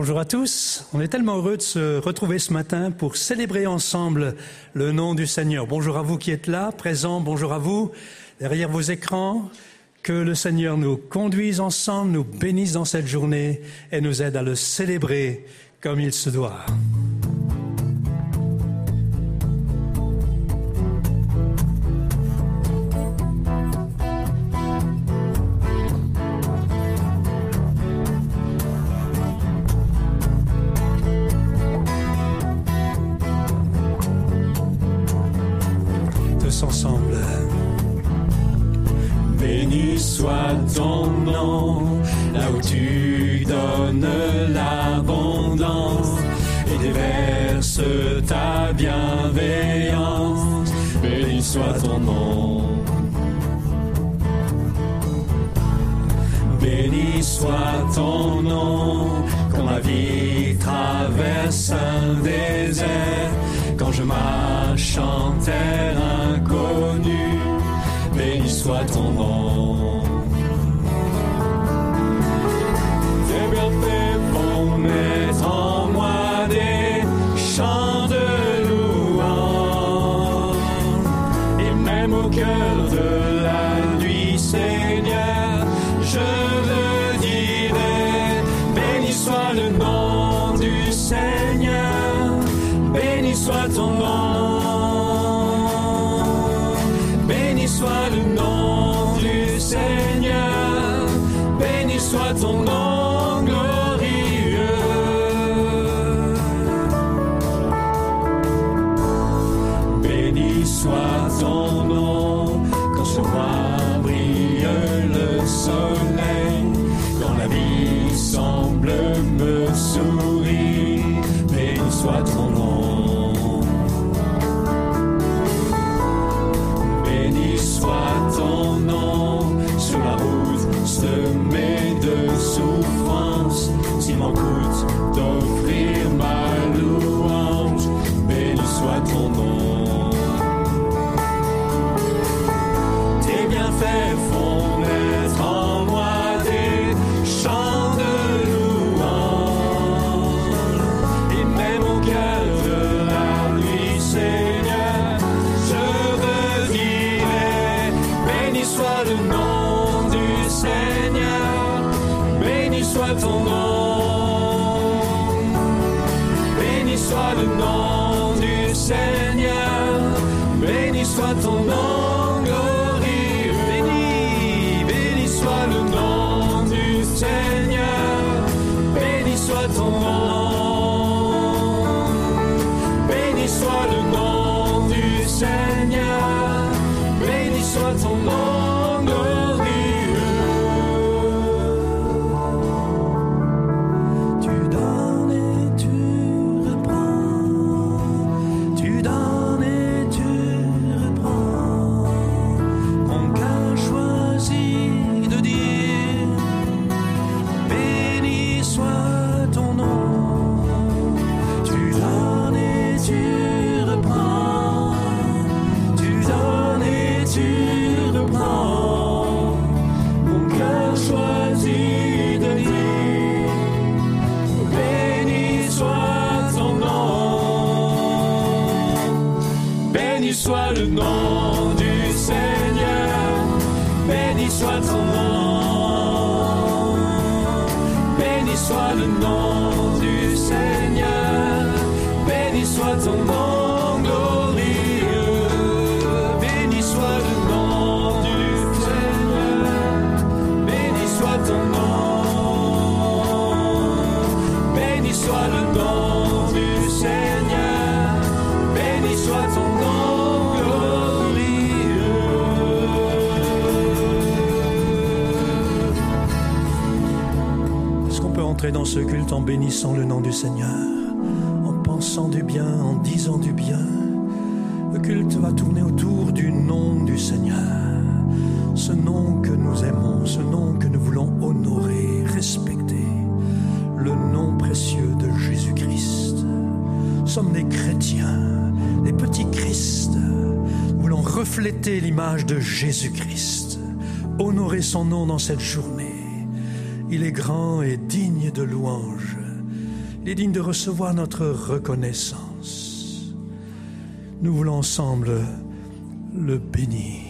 Bonjour à tous. On est tellement heureux de se retrouver ce matin pour célébrer ensemble le nom du Seigneur. Bonjour à vous qui êtes là, présents. Bonjour à vous derrière vos écrans. Que le Seigneur nous conduise ensemble, nous bénisse dans cette journée et nous aide à le célébrer comme il se doit. Bénissant le nom du Seigneur, en pensant du bien, en disant du bien. Le culte va tourner autour du nom du Seigneur, ce nom que nous aimons, ce nom que nous voulons honorer, respecter, le nom précieux de Jésus-Christ. Sommes des chrétiens, des petits Christ. Nous voulons refléter l'image de Jésus-Christ, honorer son nom dans cette journée. Il est grand et digne de louange. Il est digne de recevoir notre reconnaissance. Nous voulons ensemble le bénir.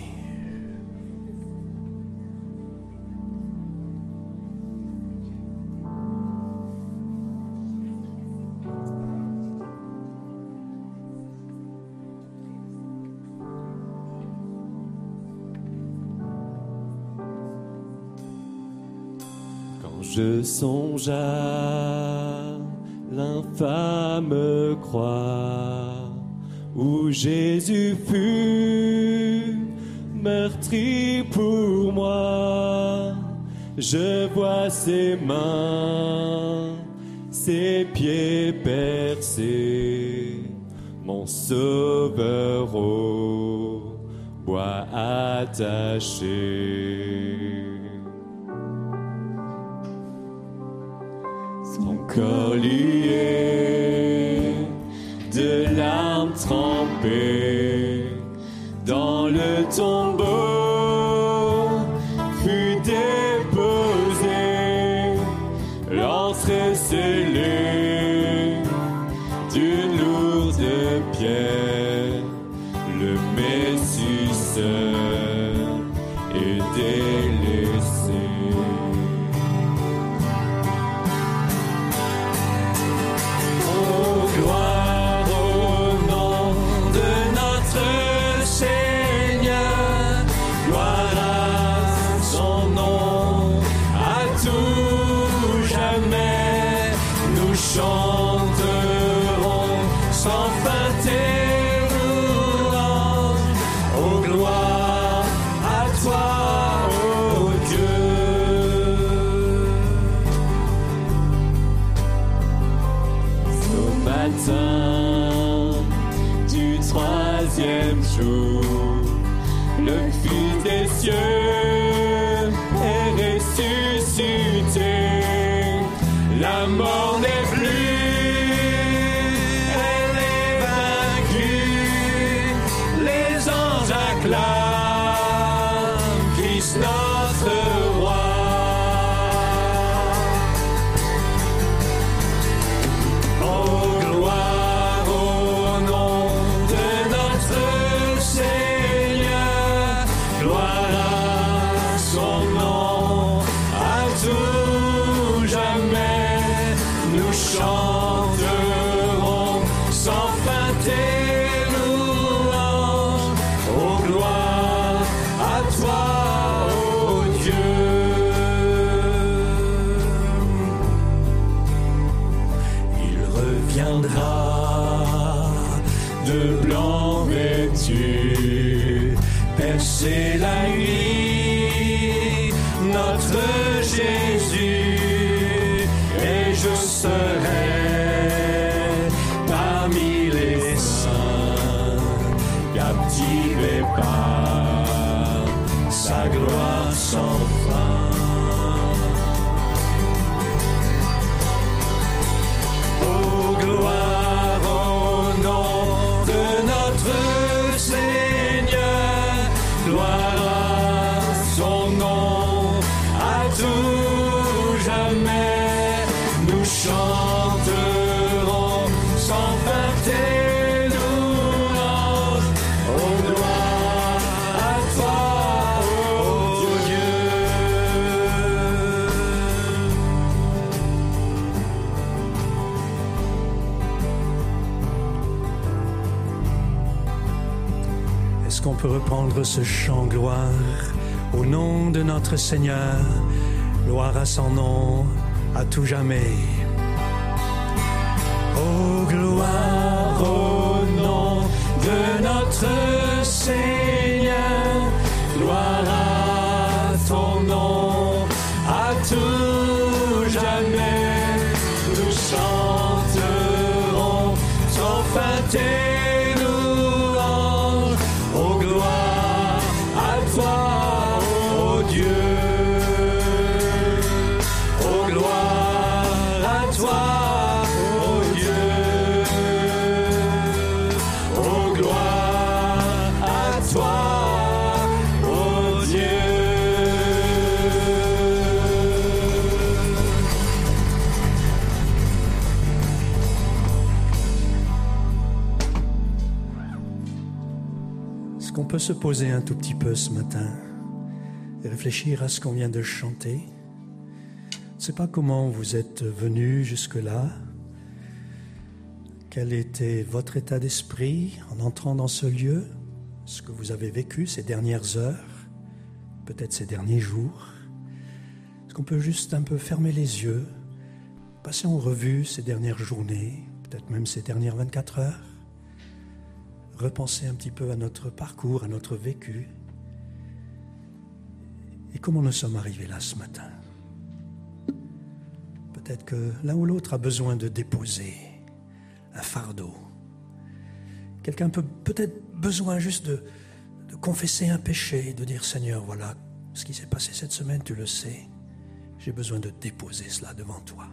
je songe à l'infâme croix où Jésus fut meurtri pour moi. Je vois ses mains, ses pieds percés, mon sauveur au bois attaché. Kalier. Ce chant gloire au nom de notre Seigneur, gloire à son nom, à tout jamais. Peut se poser un tout petit peu ce matin et réfléchir à ce qu'on vient de chanter. Je ne sais pas comment vous êtes venu jusque-là, quel était votre état d'esprit en entrant dans ce lieu, ce que vous avez vécu ces dernières heures, peut-être ces derniers jours? Est-ce qu'on peut juste un peu fermer les yeux, passer en revue ces dernières journées, peut-être même ces dernières 24 heures? Repenser un petit peu à notre parcours, à notre vécu, et comment nous sommes arrivés là ce matin? Peut-être que l'un ou l'autre a besoin de déposer un fardeau. Quelqu'un peut peut-être besoin juste de, de confesser un péché, de dire Seigneur, voilà ce qui s'est passé cette semaine, tu le sais. J'ai besoin de déposer cela devant toi.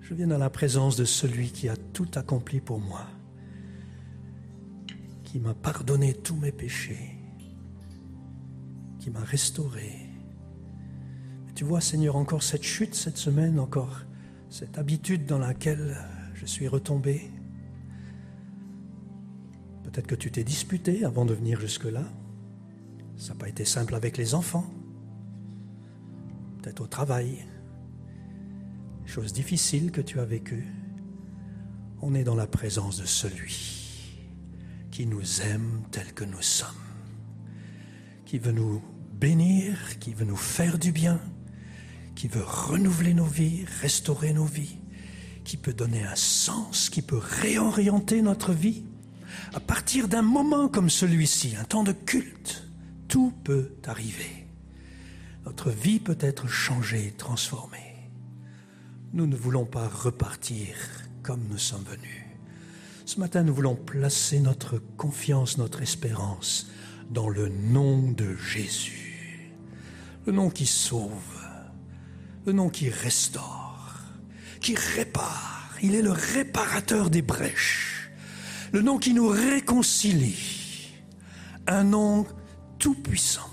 Je viens dans la présence de celui qui a tout accompli pour moi qui m'a pardonné tous mes péchés, qui m'a restauré. tu vois, Seigneur, encore cette chute cette semaine, encore cette habitude dans laquelle je suis retombé. Peut-être que tu t'es disputé avant de venir jusque-là. Ça n'a pas été simple avec les enfants. Peut-être au travail. Choses difficiles que tu as vécues. On est dans la présence de celui qui nous aime tel que nous sommes, qui veut nous bénir, qui veut nous faire du bien, qui veut renouveler nos vies, restaurer nos vies, qui peut donner un sens, qui peut réorienter notre vie. À partir d'un moment comme celui-ci, un temps de culte, tout peut arriver. Notre vie peut être changée, transformée. Nous ne voulons pas repartir comme nous sommes venus. Ce matin, nous voulons placer notre confiance, notre espérance dans le nom de Jésus. Le nom qui sauve, le nom qui restaure, qui répare. Il est le réparateur des brèches. Le nom qui nous réconcilie. Un nom tout-puissant.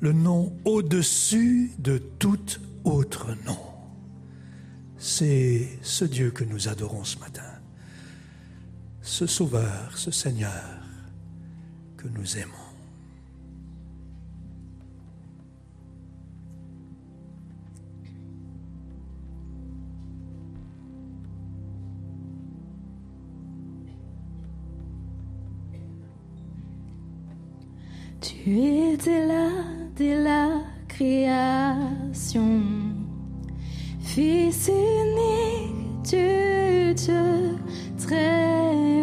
Le nom au-dessus de tout autre nom. C'est ce Dieu que nous adorons ce matin ce Sauveur, ce Seigneur que nous aimons. Tu étais là dès la création, Fils unique du Dieu très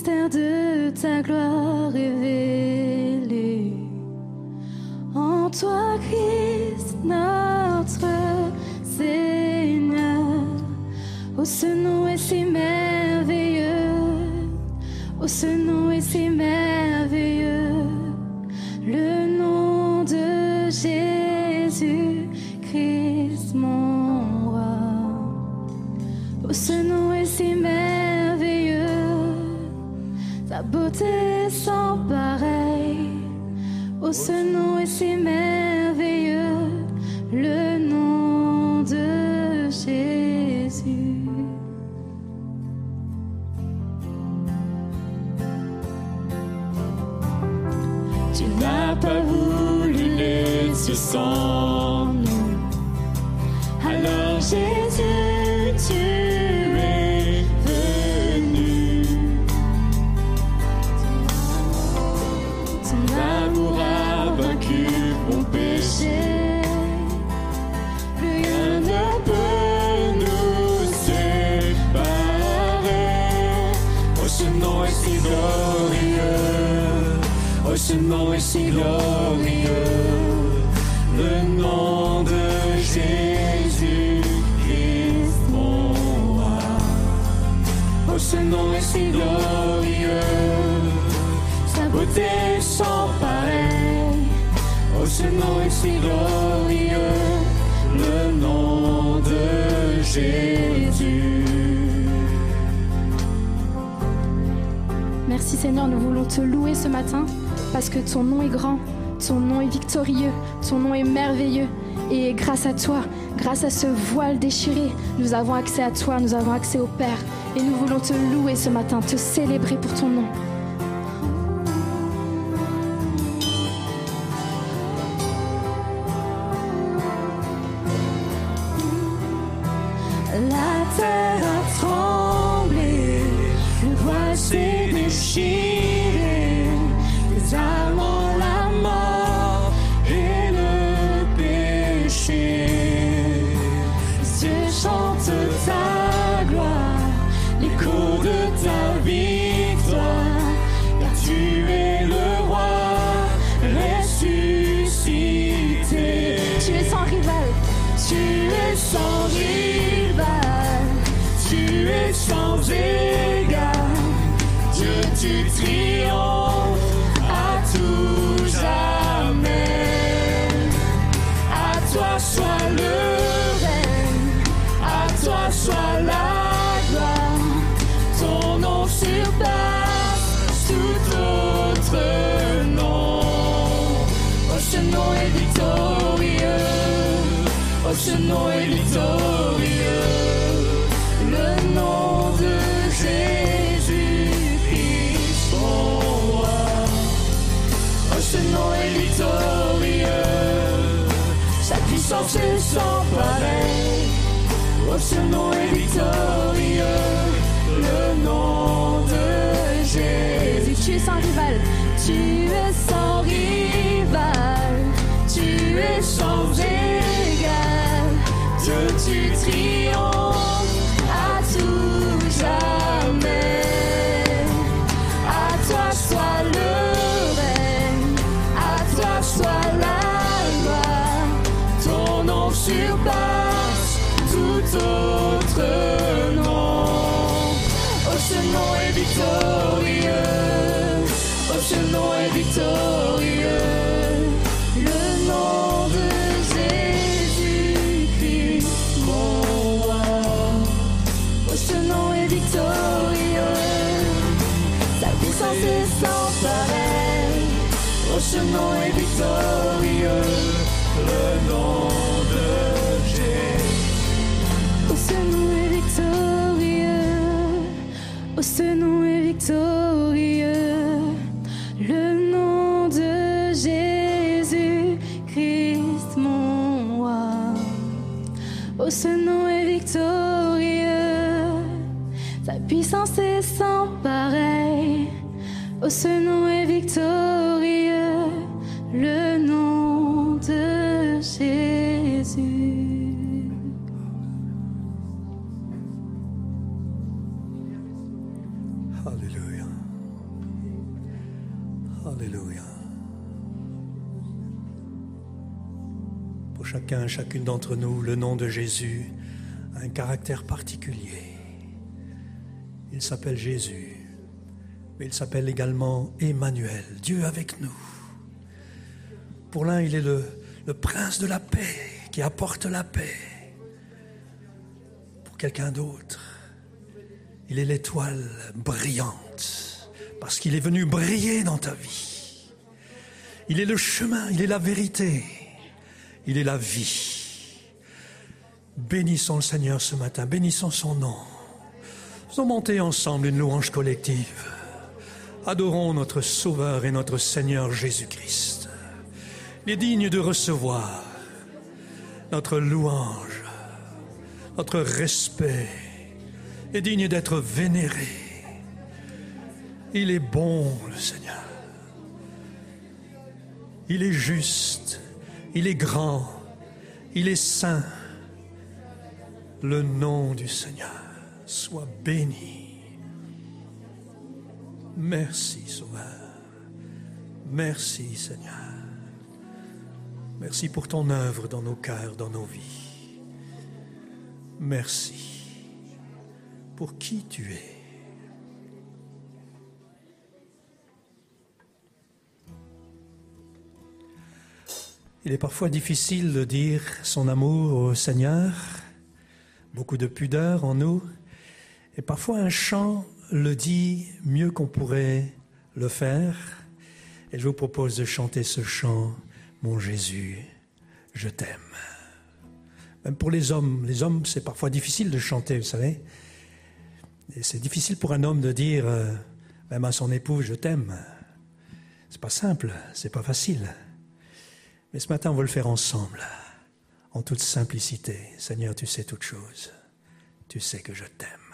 mystères de ta gloire révélés en toi, Christ, notre Seigneur. Oh, ce nom est si Oh, ce nom est si merveilleux, le nom de Jésus. Tu n'as pas voulu sans Seigneur, nous voulons te louer ce matin parce que ton nom est grand, Ton nom est victorieux, ton nom est merveilleux. Et grâce à toi, grâce à ce voile déchiré, nous avons accès à toi, nous avons accès au Père. Et nous voulons te louer ce matin, te célébrer pour ton nom. C'est tu Oh, ce nom est victorieux, sa puissance est sans pareil. Oh, ce nom est victorieux, chacun, chacune d'entre nous, le nom de Jésus a un caractère particulier. Il s'appelle Jésus, mais il s'appelle également Emmanuel, Dieu avec nous. Pour l'un, il est le prince de la paix qui apporte la paix. Pour quelqu'un d'autre, il est l'étoile brillante parce qu'il est venu briller dans ta vie. Il est le chemin, il est la vérité. Il est la vie. Bénissons le Seigneur ce matin, bénissons son nom. Faisons monter ensemble une louange collective. Adorons notre Sauveur et notre Seigneur Jésus-Christ. Il est digne de recevoir notre louange, notre respect, est digne d'être vénéré. Il est bon, le Seigneur. Il est juste. Il est grand, il est saint. Le nom du Seigneur soit béni. Merci Sauveur. Merci Seigneur. Merci pour ton œuvre dans nos cœurs, dans nos vies. Merci pour qui tu es. Il est parfois difficile de dire son amour au Seigneur, beaucoup de pudeur en nous, et parfois un chant le dit mieux qu'on pourrait le faire, Et je vous propose de chanter ce chant, Mon Jésus, je t'aime. Même pour les hommes, les hommes, c'est parfois difficile de chanter, vous savez. Et c'est difficile pour un homme de dire, euh, même à son épouse, je t'aime. C'est pas simple, c'est pas facile. Mais ce matin, on va le faire ensemble, en toute simplicité. Seigneur, tu sais toutes choses. Tu sais que je t'aime.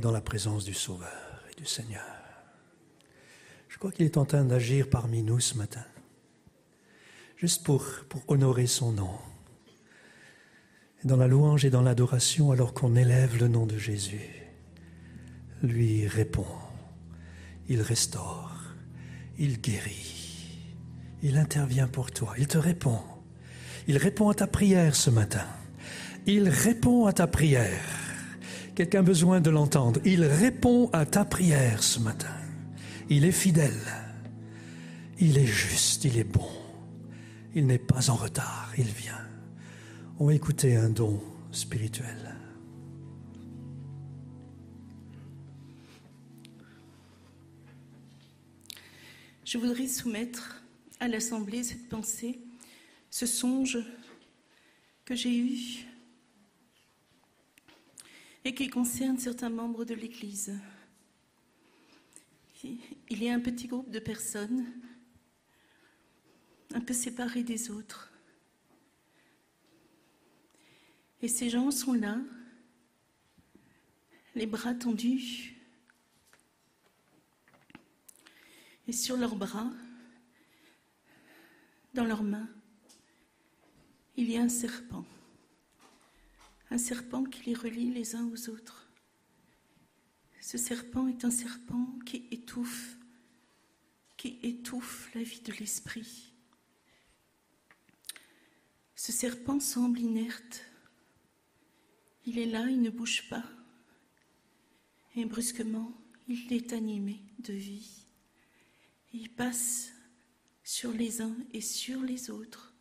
Dans la présence du Sauveur et du Seigneur. Je crois qu'il est en train d'agir parmi nous ce matin, juste pour, pour honorer son nom. dans la louange et dans l'adoration, alors qu'on élève le nom de Jésus, lui répond, il restaure, il guérit, il intervient pour toi, il te répond. Il répond à ta prière ce matin. Il répond à ta prière. Quelqu'un a besoin de l'entendre. Il répond à ta prière ce matin. Il est fidèle. Il est juste. Il est bon. Il n'est pas en retard. Il vient. On va écouter un don spirituel. Je voudrais soumettre à l'Assemblée cette pensée, ce songe que j'ai eu et qui concerne certains membres de l'Église. Il y a un petit groupe de personnes un peu séparés des autres. Et ces gens sont là, les bras tendus, et sur leurs bras, dans leurs mains, il y a un serpent un serpent qui les relie les uns aux autres. Ce serpent est un serpent qui étouffe, qui étouffe la vie de l'esprit. Ce serpent semble inerte. Il est là, il ne bouge pas. Et brusquement, il est animé de vie. Il passe sur les uns et sur les autres,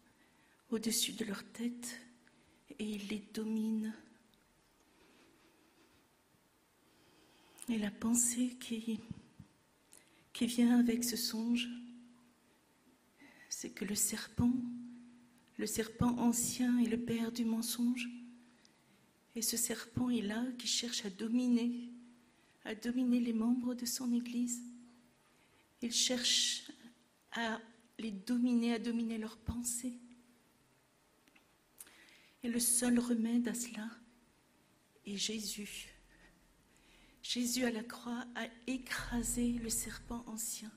au-dessus de leur tête, et il les domine. Et la pensée qui, vient avec ce songe, c'est que le serpent, le serpent ancien est le père du mensonge. Et ce serpent est là qui cherche à dominer, à dominer les membres de son Église. Il cherche à les dominer, à dominer leurs pensées. Et le seul remède à cela est Jésus. Jésus à la croix a écrasé le serpent ancien.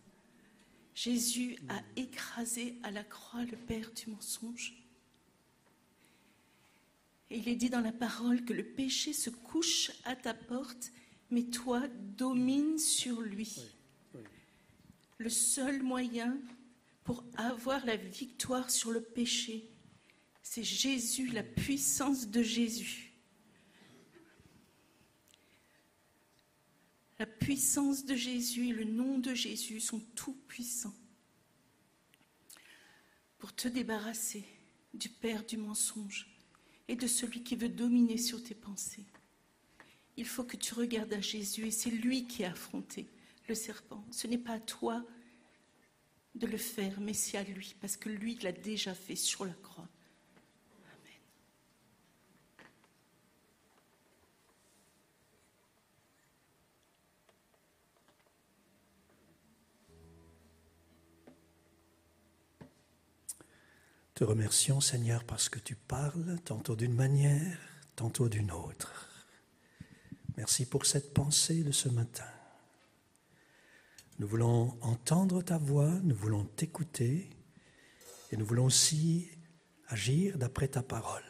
Jésus a écrasé à la croix le père du mensonge. Et il est dit dans la parole que le péché se couche à ta porte, mais toi domines sur lui. Le seul moyen pour avoir la victoire sur le péché, c'est Jésus, la puissance de Jésus. La puissance de Jésus et le nom de Jésus sont tout puissants pour te débarrasser du père du mensonge et de celui qui veut dominer sur tes pensées. Il faut que tu regardes à Jésus et c'est lui qui a affronté le serpent. Ce n'est pas à toi de le faire, mais c'est à lui, parce que lui l'a déjà fait sur la croix. Te remercions, Seigneur, parce que tu parles tantôt d'une manière, tantôt d'une autre. Merci pour cette pensée de ce matin. Nous voulons entendre ta voix, nous voulons t'écouter et nous voulons aussi agir d'après ta parole.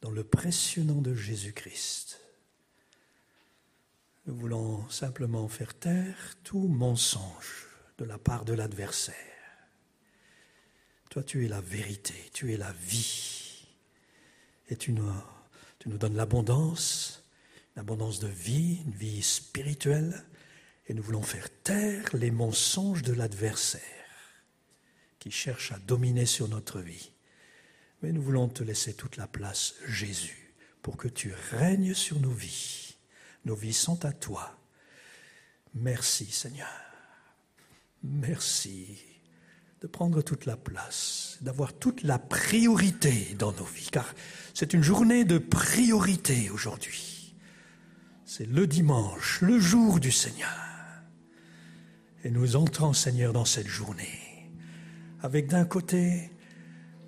Dans le précieux nom de Jésus-Christ, nous voulons simplement faire taire tout mensonge de la part de l'adversaire toi, tu es la vérité, tu es la vie. Et tu nous, donnes l'abondance, l'abondance de vie, une vie spirituelle. Et nous voulons faire taire les mensonges de l'adversaire qui cherche à dominer sur notre vie. Mais nous voulons te laisser toute la place, Jésus, pour que tu règnes sur nos vies. Nos vies sont à toi. Merci Seigneur. Merci de prendre toute la place, d'avoir toute la priorité dans nos vies, car c'est une journée de priorité aujourd'hui. C'est le dimanche, le jour du Seigneur. Et nous entrons, Seigneur, dans cette journée, avec d'un côté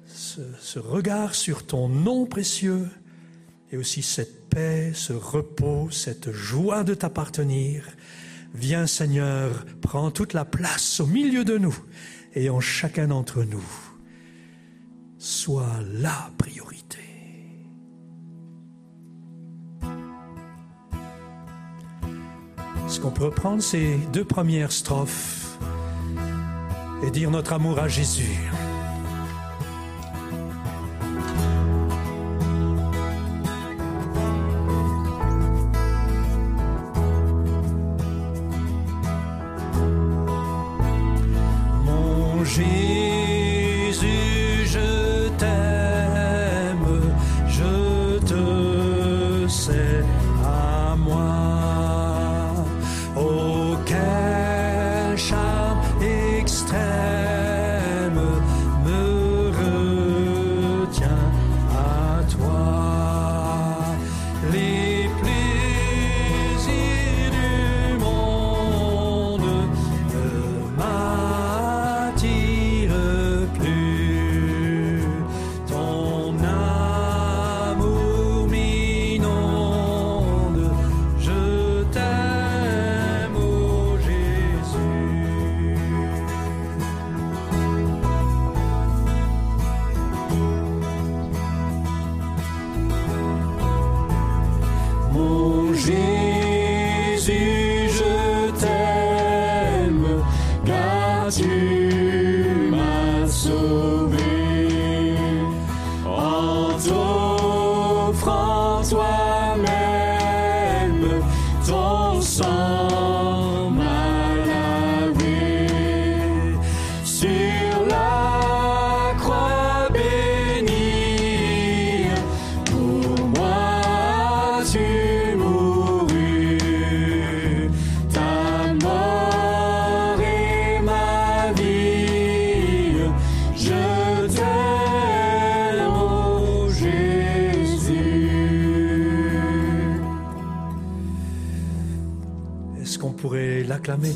ce, ce, regard sur ton nom précieux, et aussi cette paix, ce repos, cette joie de t'appartenir. Viens, Seigneur, prends toute la place au milieu de nous et en chacun d'entre nous soit la priorité. Ce qu'on peut reprendre, ces deux premières strophes et dire notre amour à Jésus.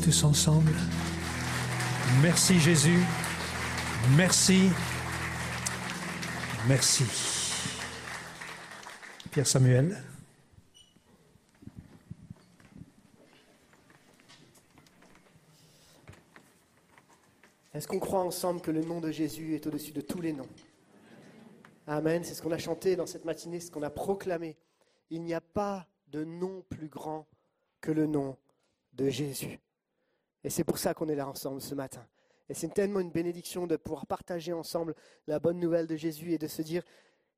Tous ensemble Merci Jésus, merci, merci. Pierre Samuel. Est-ce qu'on croit ensemble que le nom de Jésus est au-dessus de tous les noms? Amen. C'est ce qu'on a chanté dans cette matinée, ce qu'on a proclamé. Il n'y a pas de nom plus grand que le nom de Jésus. Et c'est pour ça qu'on est là ensemble ce matin. Et c'est tellement une bénédiction de pouvoir partager ensemble la bonne nouvelle de Jésus et de se dire,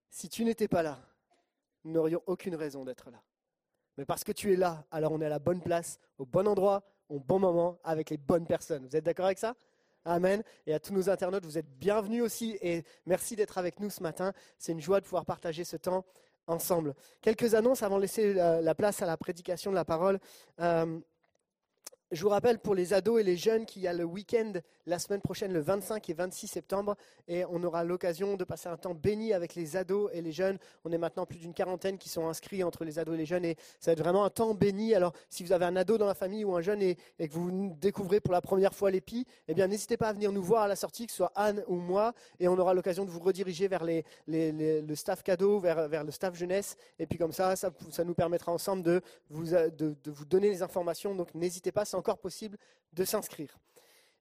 si tu n'étais pas là, nous n'aurions aucune raison d'être là. Mais parce que tu es là, alors on est à la bonne place, au bon endroit, au bon moment, avec les bonnes personnes. Vous êtes d'accord avec ça? Amen. Et à tous nos internautes, vous êtes bienvenus aussi et merci d'être avec nous ce matin. C'est une joie de pouvoir partager ce temps ensemble. Quelques annonces avant de laisser la, la place à la prédication de la parole. Euh, je vous rappelle pour les ados et les jeunes qu'il y a le week-end la semaine prochaine, le 25 et 26 septembre, et on aura l'occasion de passer un temps béni avec les ados et les jeunes. On est maintenant plus d'une quarantaine qui sont inscrits entre les ados et les jeunes, et ça va être vraiment un temps béni. Alors, si vous avez un ado dans la famille ou un jeune et, que vous découvrez pour la première fois l'épi, eh bien, n'hésitez pas à venir nous voir à la sortie, que ce soit Anne ou moi, et on aura l'occasion de vous rediriger vers le staff cadeau, vers, le staff jeunesse, et puis comme ça, ça, nous permettra ensemble de vous, de, de vous donner les informations. Donc, n'hésitez pas, c'est encore possible de s'inscrire.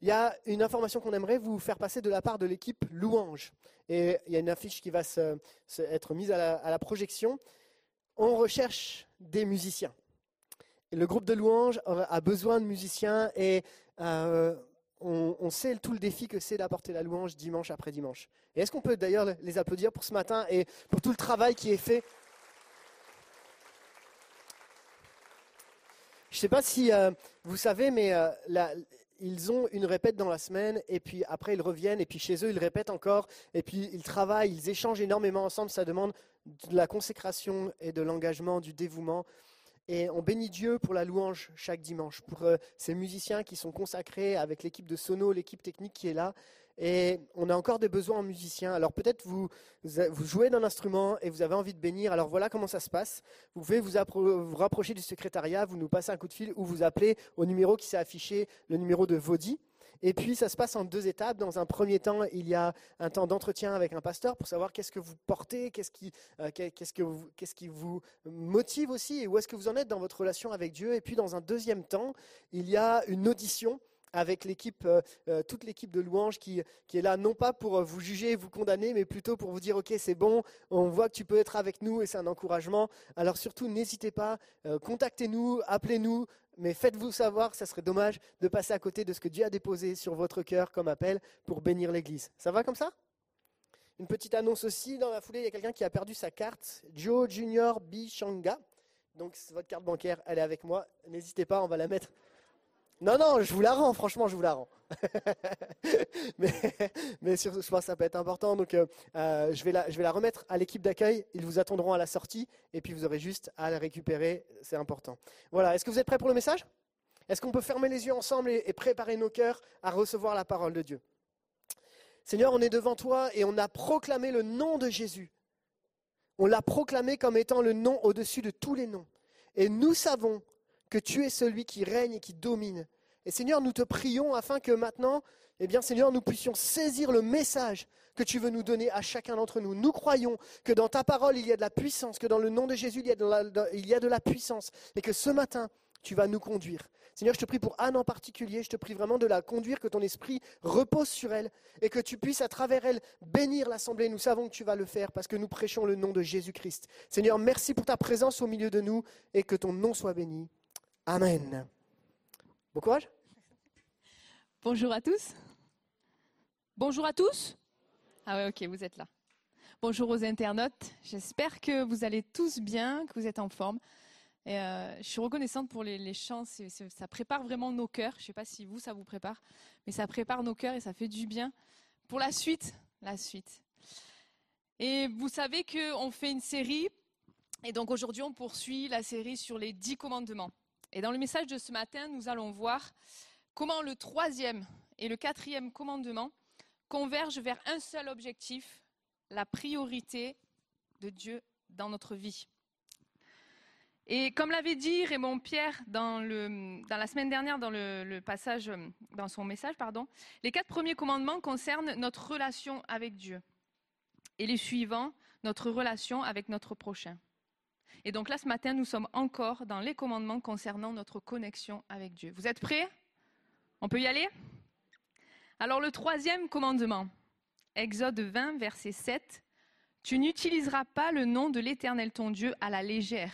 Il y a une information qu'on aimerait vous faire passer de la part de l'équipe Louange. Et il y a une affiche qui va se- être mise à la, projection. On recherche des musiciens. Le groupe de Louange a besoin de musiciens et euh, on, on sait tout le défi que c'est d'apporter la louange dimanche après dimanche. Et est-ce qu'on peut d'ailleurs les applaudir pour ce matin et pour tout le travail qui est fait Je ne sais pas si euh, vous savez, mais euh, ils ont une répète dans la semaine, et puis après ils reviennent, et puis chez eux ils répètent encore, et puis ils travaillent, ils échangent énormément ensemble. Ça demande de la consécration et de l'engagement, du dévouement. Et on bénit Dieu pour la louange chaque dimanche, pour euh, ces musiciens qui sont consacrés avec l'équipe de Sono, l'équipe technique qui est là. Et on a encore des besoins en musiciens. Alors peut-être vous, vous jouez d'un instrument et vous avez envie de bénir. Alors voilà comment ça se passe. Vous pouvez vous, appro- vous rapprocher du secrétariat, vous nous passez un coup de fil ou vous appelez au numéro qui s'est affiché, le numéro de Vaudi. Et puis ça se passe en deux étapes. Dans un premier temps, il y a un temps d'entretien avec un pasteur pour savoir qu'est-ce que vous portez, qu'est-ce qui, euh, vous motive aussi et où est-ce que vous en êtes dans votre relation avec Dieu. Et puis dans un deuxième temps, il y a une audition avec euh, euh, toute l'équipe de louanges qui, est là, non pas pour vous juger vous condamner, mais plutôt pour vous dire, OK, c'est bon, on voit que tu peux être avec nous et c'est un encouragement. Alors surtout, n'hésitez pas, contactez-nous, appelez-nous, mais faites-vous savoir ça serait dommage de passer à côté de ce que Dieu a déposé sur votre cœur comme appel pour bénir l'Église. Ça va comme ça? Une petite annonce aussi, dans la foulée, il y a quelqu'un qui a perdu sa carte, Joe Junior Bichanga. Donc votre carte bancaire, elle est avec moi. N'hésitez pas, on va la mettre non, non, je vous la rends, franchement, je vous la rends. mais, mais je pense que ça peut être important. Donc, euh, euh, je, vais la, je vais la remettre à l'équipe d'accueil. Ils vous attendront à la sortie et puis vous aurez juste à la récupérer. C'est important. Voilà. Est-ce que vous êtes prêts pour le message? Est-ce qu'on peut fermer les yeux ensemble et, et préparer nos cœurs à recevoir la parole de Dieu? Seigneur, on est devant toi et on a proclamé le nom de Jésus. On l'a proclamé comme étant le nom au-dessus de tous les noms. Et nous savons que tu es celui qui règne et qui domine. Et Seigneur, nous te prions afin que maintenant, eh bien Seigneur, nous puissions saisir le message que tu veux nous donner à chacun d'entre nous. Nous croyons que dans ta parole, il y a de la puissance, que dans le nom de Jésus, il y a de la, il y a de la puissance, et que ce matin, tu vas nous conduire. Seigneur, je te prie pour Anne en particulier, je te prie vraiment de la conduire, que ton esprit repose sur elle et que tu puisses à travers elle bénir l'assemblée. Nous savons que tu vas le faire parce que nous prêchons le nom de Jésus-Christ. Seigneur, merci pour ta présence au milieu de nous et que ton nom soit béni. Amen. Bon courage. Bonjour à tous. Bonjour à tous. Ah ouais, ok, vous êtes là. Bonjour aux internautes. J'espère que vous allez tous bien, que vous êtes en forme. Et euh, je suis reconnaissante pour les, chants. ça prépare vraiment nos cœurs. Je ne sais pas si vous, ça vous prépare, mais ça prépare nos cœurs et ça fait du bien pour la suite. La suite. Et vous savez qu'on fait une série. Et donc aujourd'hui, on poursuit la série sur les dix commandements. Et dans le message de ce matin, nous allons voir comment le troisième et le quatrième commandement convergent vers un seul objectif, la priorité de Dieu dans notre vie. Et comme l'avait dit Raymond Pierre dans, la semaine dernière dans le, passage, dans son message, pardon, les quatre premiers commandements concernent notre relation avec Dieu. Et les suivants, notre relation avec notre prochain. Et donc là, ce matin, nous sommes encore dans les commandements concernant notre connexion avec Dieu. Vous êtes prêts? On peut y aller? Alors le troisième commandement, Exode 20, verset 7, Tu n'utiliseras pas le nom de l'Éternel ton Dieu à la légère,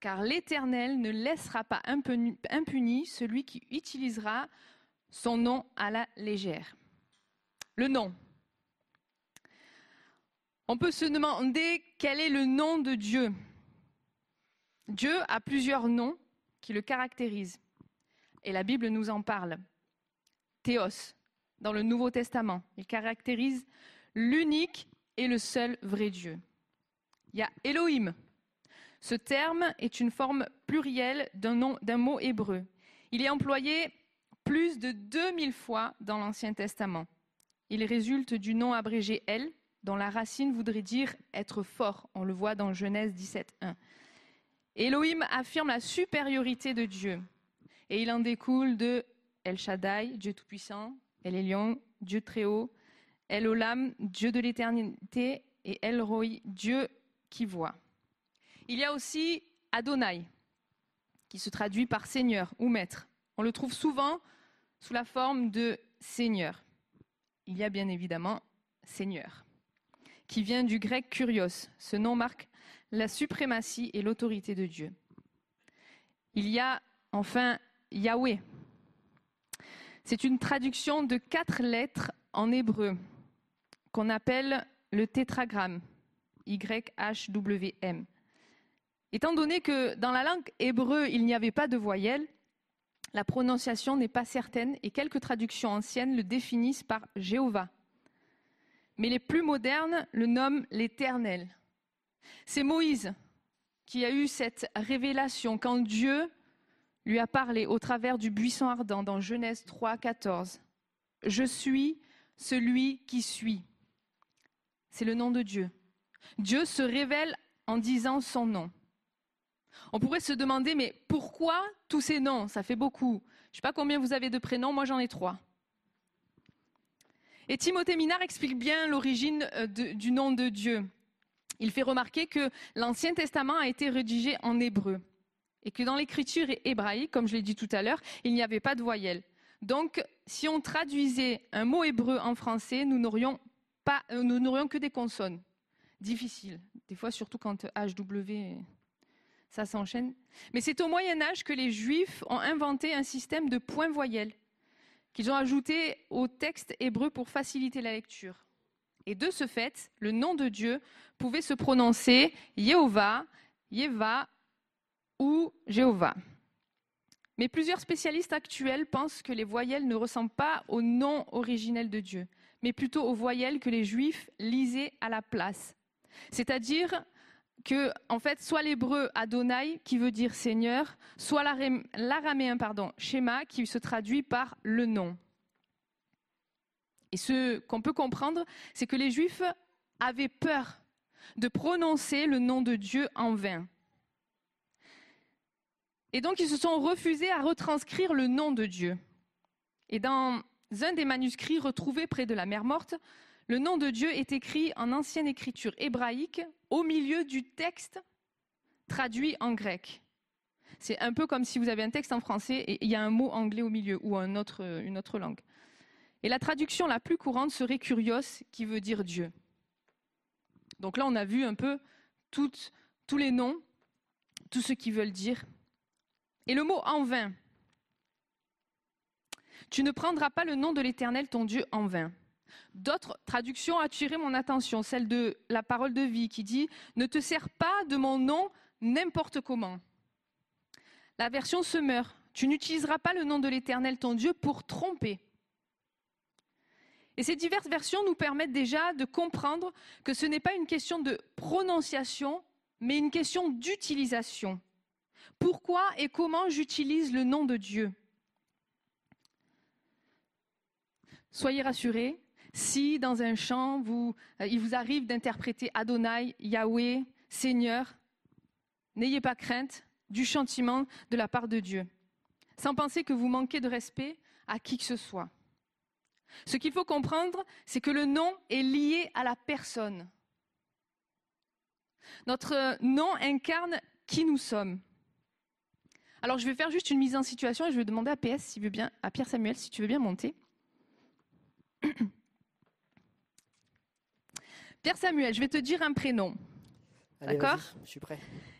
car l'Éternel ne laissera pas impuni celui qui utilisera son nom à la légère. Le nom. On peut se demander quel est le nom de Dieu. Dieu a plusieurs noms qui le caractérisent. Et la Bible nous en parle. Théos, dans le Nouveau Testament, il caractérise l'unique et le seul vrai Dieu. Il y a Elohim. Ce terme est une forme plurielle d'un mot hébreu. Il est employé plus de 2000 fois dans l'Ancien Testament. Il résulte du nom abrégé El, dont la racine voudrait dire être fort. On le voit dans Genèse 17.1. Elohim affirme la supériorité de Dieu. Et il en découle de El Shaddai, Dieu Tout-Puissant, El Elyon, Dieu Très-Haut, El Olam, Dieu de l'éternité, et El Roi, Dieu qui voit. Il y a aussi Adonai, qui se traduit par Seigneur ou Maître. On le trouve souvent sous la forme de Seigneur. Il y a bien évidemment Seigneur, qui vient du grec kurios. Ce nom marque la suprématie et l'autorité de Dieu. Il y a enfin Yahweh. C'est une traduction de quatre lettres en hébreu qu'on appelle le tétragramme, YHWM. Étant donné que dans la langue hébreu, il n'y avait pas de voyelle, la prononciation n'est pas certaine et quelques traductions anciennes le définissent par Jéhovah. Mais les plus modernes le nomment l'Éternel. C'est Moïse qui a eu cette révélation quand Dieu lui a parlé au travers du buisson ardent dans Genèse 3, 14. Je suis celui qui suis. C'est le nom de Dieu. Dieu se révèle en disant son nom. On pourrait se demander, mais pourquoi tous ces noms? Ça fait beaucoup. Je ne sais pas combien vous avez de prénoms, moi j'en ai trois. Et Timothée Minard explique bien l'origine euh, du nom de Dieu il fait remarquer que l'Ancien Testament a été rédigé en hébreu et que dans l'écriture hébraïque, comme je l'ai dit tout à l'heure, il n'y avait pas de voyelle. Donc, si on traduisait un mot hébreu en français, nous n'aurions pas, euh, que des consonnes. Difficile. Des fois, surtout quand HW, ça s'enchaîne. Mais c'est au Moyen Âge que les Juifs ont inventé un système de points voyelles qu'ils ont ajouté au texte hébreu pour faciliter la lecture. Et de ce fait, le nom de Dieu pouvait se prononcer Yehovah, Yeva ou Jéhovah. Mais plusieurs spécialistes actuels pensent que les voyelles ne ressemblent pas au nom originel de Dieu, mais plutôt aux voyelles que les Juifs lisaient à la place. C'est-à-dire que, en fait, soit l'hébreu Adonai, qui veut dire Seigneur, soit l'araméen, pardon, Shema, qui se traduit par le nom. Et ce qu'on peut comprendre, c'est que les Juifs avaient peur de prononcer le nom de Dieu en vain. Et donc ils se sont refusés à retranscrire le nom de Dieu. Et dans un des manuscrits retrouvés près de la mer morte, le nom de Dieu est écrit en ancienne écriture hébraïque au milieu du texte traduit en grec. C'est un peu comme si vous avez un texte en français et il y a un mot anglais au milieu ou une autre langue. Et la traduction la plus courante serait kurios, qui veut dire Dieu. Donc là, on a vu un peu tous les noms, tout ce qu'ils veulent dire. Et le mot en vain. Tu ne prendras pas le nom de l'Éternel, ton Dieu, en vain. D'autres traductions ont attiré mon attention, celle de la parole de vie qui dit Ne te sers pas de mon nom n'importe comment. La version se meurt. Tu n'utiliseras pas le nom de l'Éternel, ton Dieu, pour tromper. Et ces diverses versions nous permettent déjà de comprendre que ce n'est pas une question de prononciation, mais une question d'utilisation. Pourquoi et comment j'utilise le nom de Dieu? Soyez rassurés, si dans un chant, euh, il vous arrive d'interpréter Adonai, Yahweh, Seigneur, n'ayez pas crainte du chantiment de la part de Dieu, sans penser que vous manquez de respect à qui que ce soit. Ce qu'il faut comprendre, c'est que le nom est lié à la personne. Notre nom incarne qui nous sommes. Alors je vais faire juste une mise en situation et je vais demander à PS s'il veut bien, à Pierre Samuel si tu veux bien monter. Pierre Samuel, je vais te dire un prénom. D'accord Je suis prêt.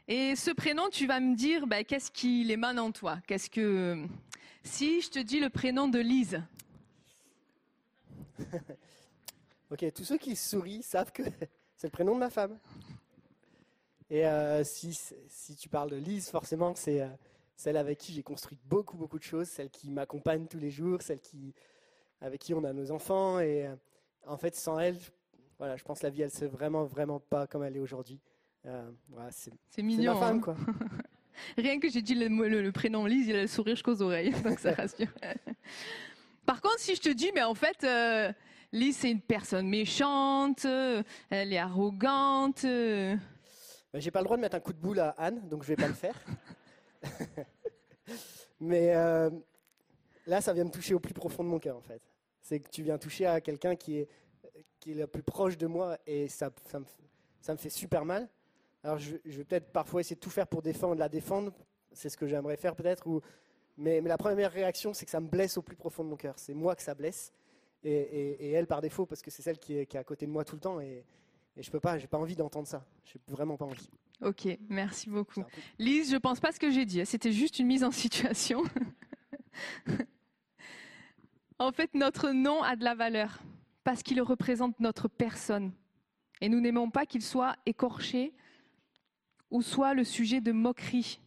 Et ce prénom, tu vas me dire bah, qu'est-ce qu'il émane en toi? Qu'est-ce que si je te dis le prénom de Lise, ok, tous ceux qui sourient savent que c'est le prénom de ma femme. Et euh, si, si, tu parles de Lise, forcément, c'est euh, celle avec qui j'ai construit beaucoup, beaucoup de choses, celle qui m'accompagne tous les jours, celle qui, avec qui on a nos enfants. Et euh, en fait, sans elle, voilà, je pense que la vie, elle ne vraiment, vraiment pas comme elle est aujourd'hui. Voilà, c'est mignon. ma femme, hein. quoi. Rien que j'ai dit le, le, prénom Lise, il a le sourire jusqu'aux oreilles, donc ça rassure. Par contre, si je te dis, mais en fait, euh, Lise, c'est une personne méchante, euh, elle est arrogante. Euh. J'ai pas le droit de mettre un coup de boule à Anne, donc je vais pas le faire. mais là, ça vient me toucher au plus profond de mon cœur, en fait. C'est que tu viens toucher à quelqu'un qui est, qui est le plus proche de moi et ça, ça, me, ça me fait super mal. Alors, je, je vais peut-être parfois essayer de tout faire pour défendre, la défendre. C'est ce que j'aimerais faire peut-être, ou mais, la première réaction, c'est que ça me blesse au plus profond de mon cœur. C'est moi que ça blesse. Et, elle par défaut, parce que c'est celle qui est, à côté de moi tout le temps. Et, je peux pas, j'ai pas envie d'entendre ça. J'ai vraiment pas envie. Ok, merci beaucoup. Lise, je pense pas ce que j'ai dit. C'était juste une mise en situation. en fait, notre nom a de la valeur parce qu'il représente notre personne. Et nous n'aimons pas qu'il soit écorché ou soit le sujet de moquerie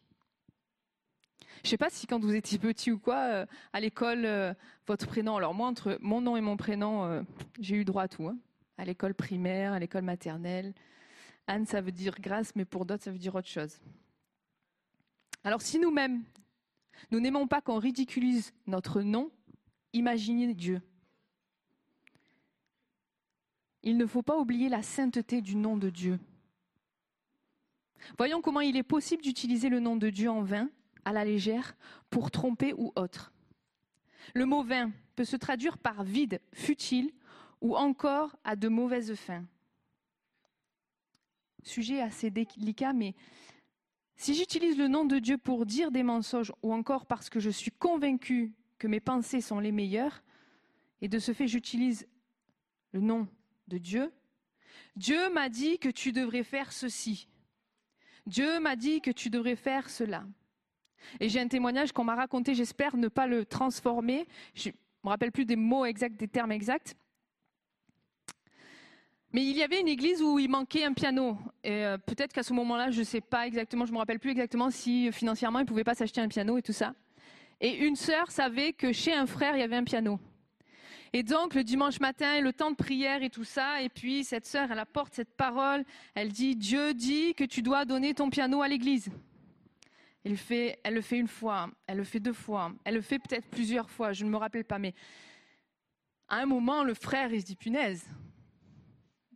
je sais pas si quand vous étiez petit ou quoi, euh, à l'école, euh, votre prénom. Alors moi, entre mon nom et mon prénom, euh, j'ai eu droit à tout. Hein. À l'école primaire, à l'école maternelle. Anne, ça veut dire grâce, mais pour d'autres, ça veut dire autre chose. Alors si nous-mêmes, nous n'aimons pas qu'on ridiculise notre nom, imaginez Dieu. Il ne faut pas oublier la sainteté du nom de Dieu. Voyons comment il est possible d'utiliser le nom de Dieu en vain à la légère pour tromper ou autre. Le mot vain peut se traduire par vide, futile ou encore à de mauvaises fins. Sujet assez délicat, mais si j'utilise le nom de Dieu pour dire des mensonges ou encore parce que je suis convaincu que mes pensées sont les meilleures, et de ce fait j'utilise le nom de Dieu, Dieu m'a dit que tu devrais faire ceci. Dieu m'a dit que tu devrais faire cela. Et j'ai un témoignage qu'on m'a raconté, j'espère ne pas le transformer. Je ne me rappelle plus des mots exacts, des termes exacts. Mais il y avait une église où il manquait un piano. Et euh, peut-être qu'à ce moment-là, je ne sais pas exactement, je ne me rappelle plus exactement si euh, financièrement il ne pouvait pas s'acheter un piano et tout ça. Et une sœur savait que chez un frère, il y avait un piano. Et donc, le dimanche matin, le temps de prière et tout ça, et puis cette sœur, elle apporte cette parole, elle dit, Dieu dit que tu dois donner ton piano à l'église. Elle, le fait une fois, elle le fait deux fois, elle le fait peut-être plusieurs fois, je ne me rappelle pas, mais à un moment, le frère, il se dit, punaise,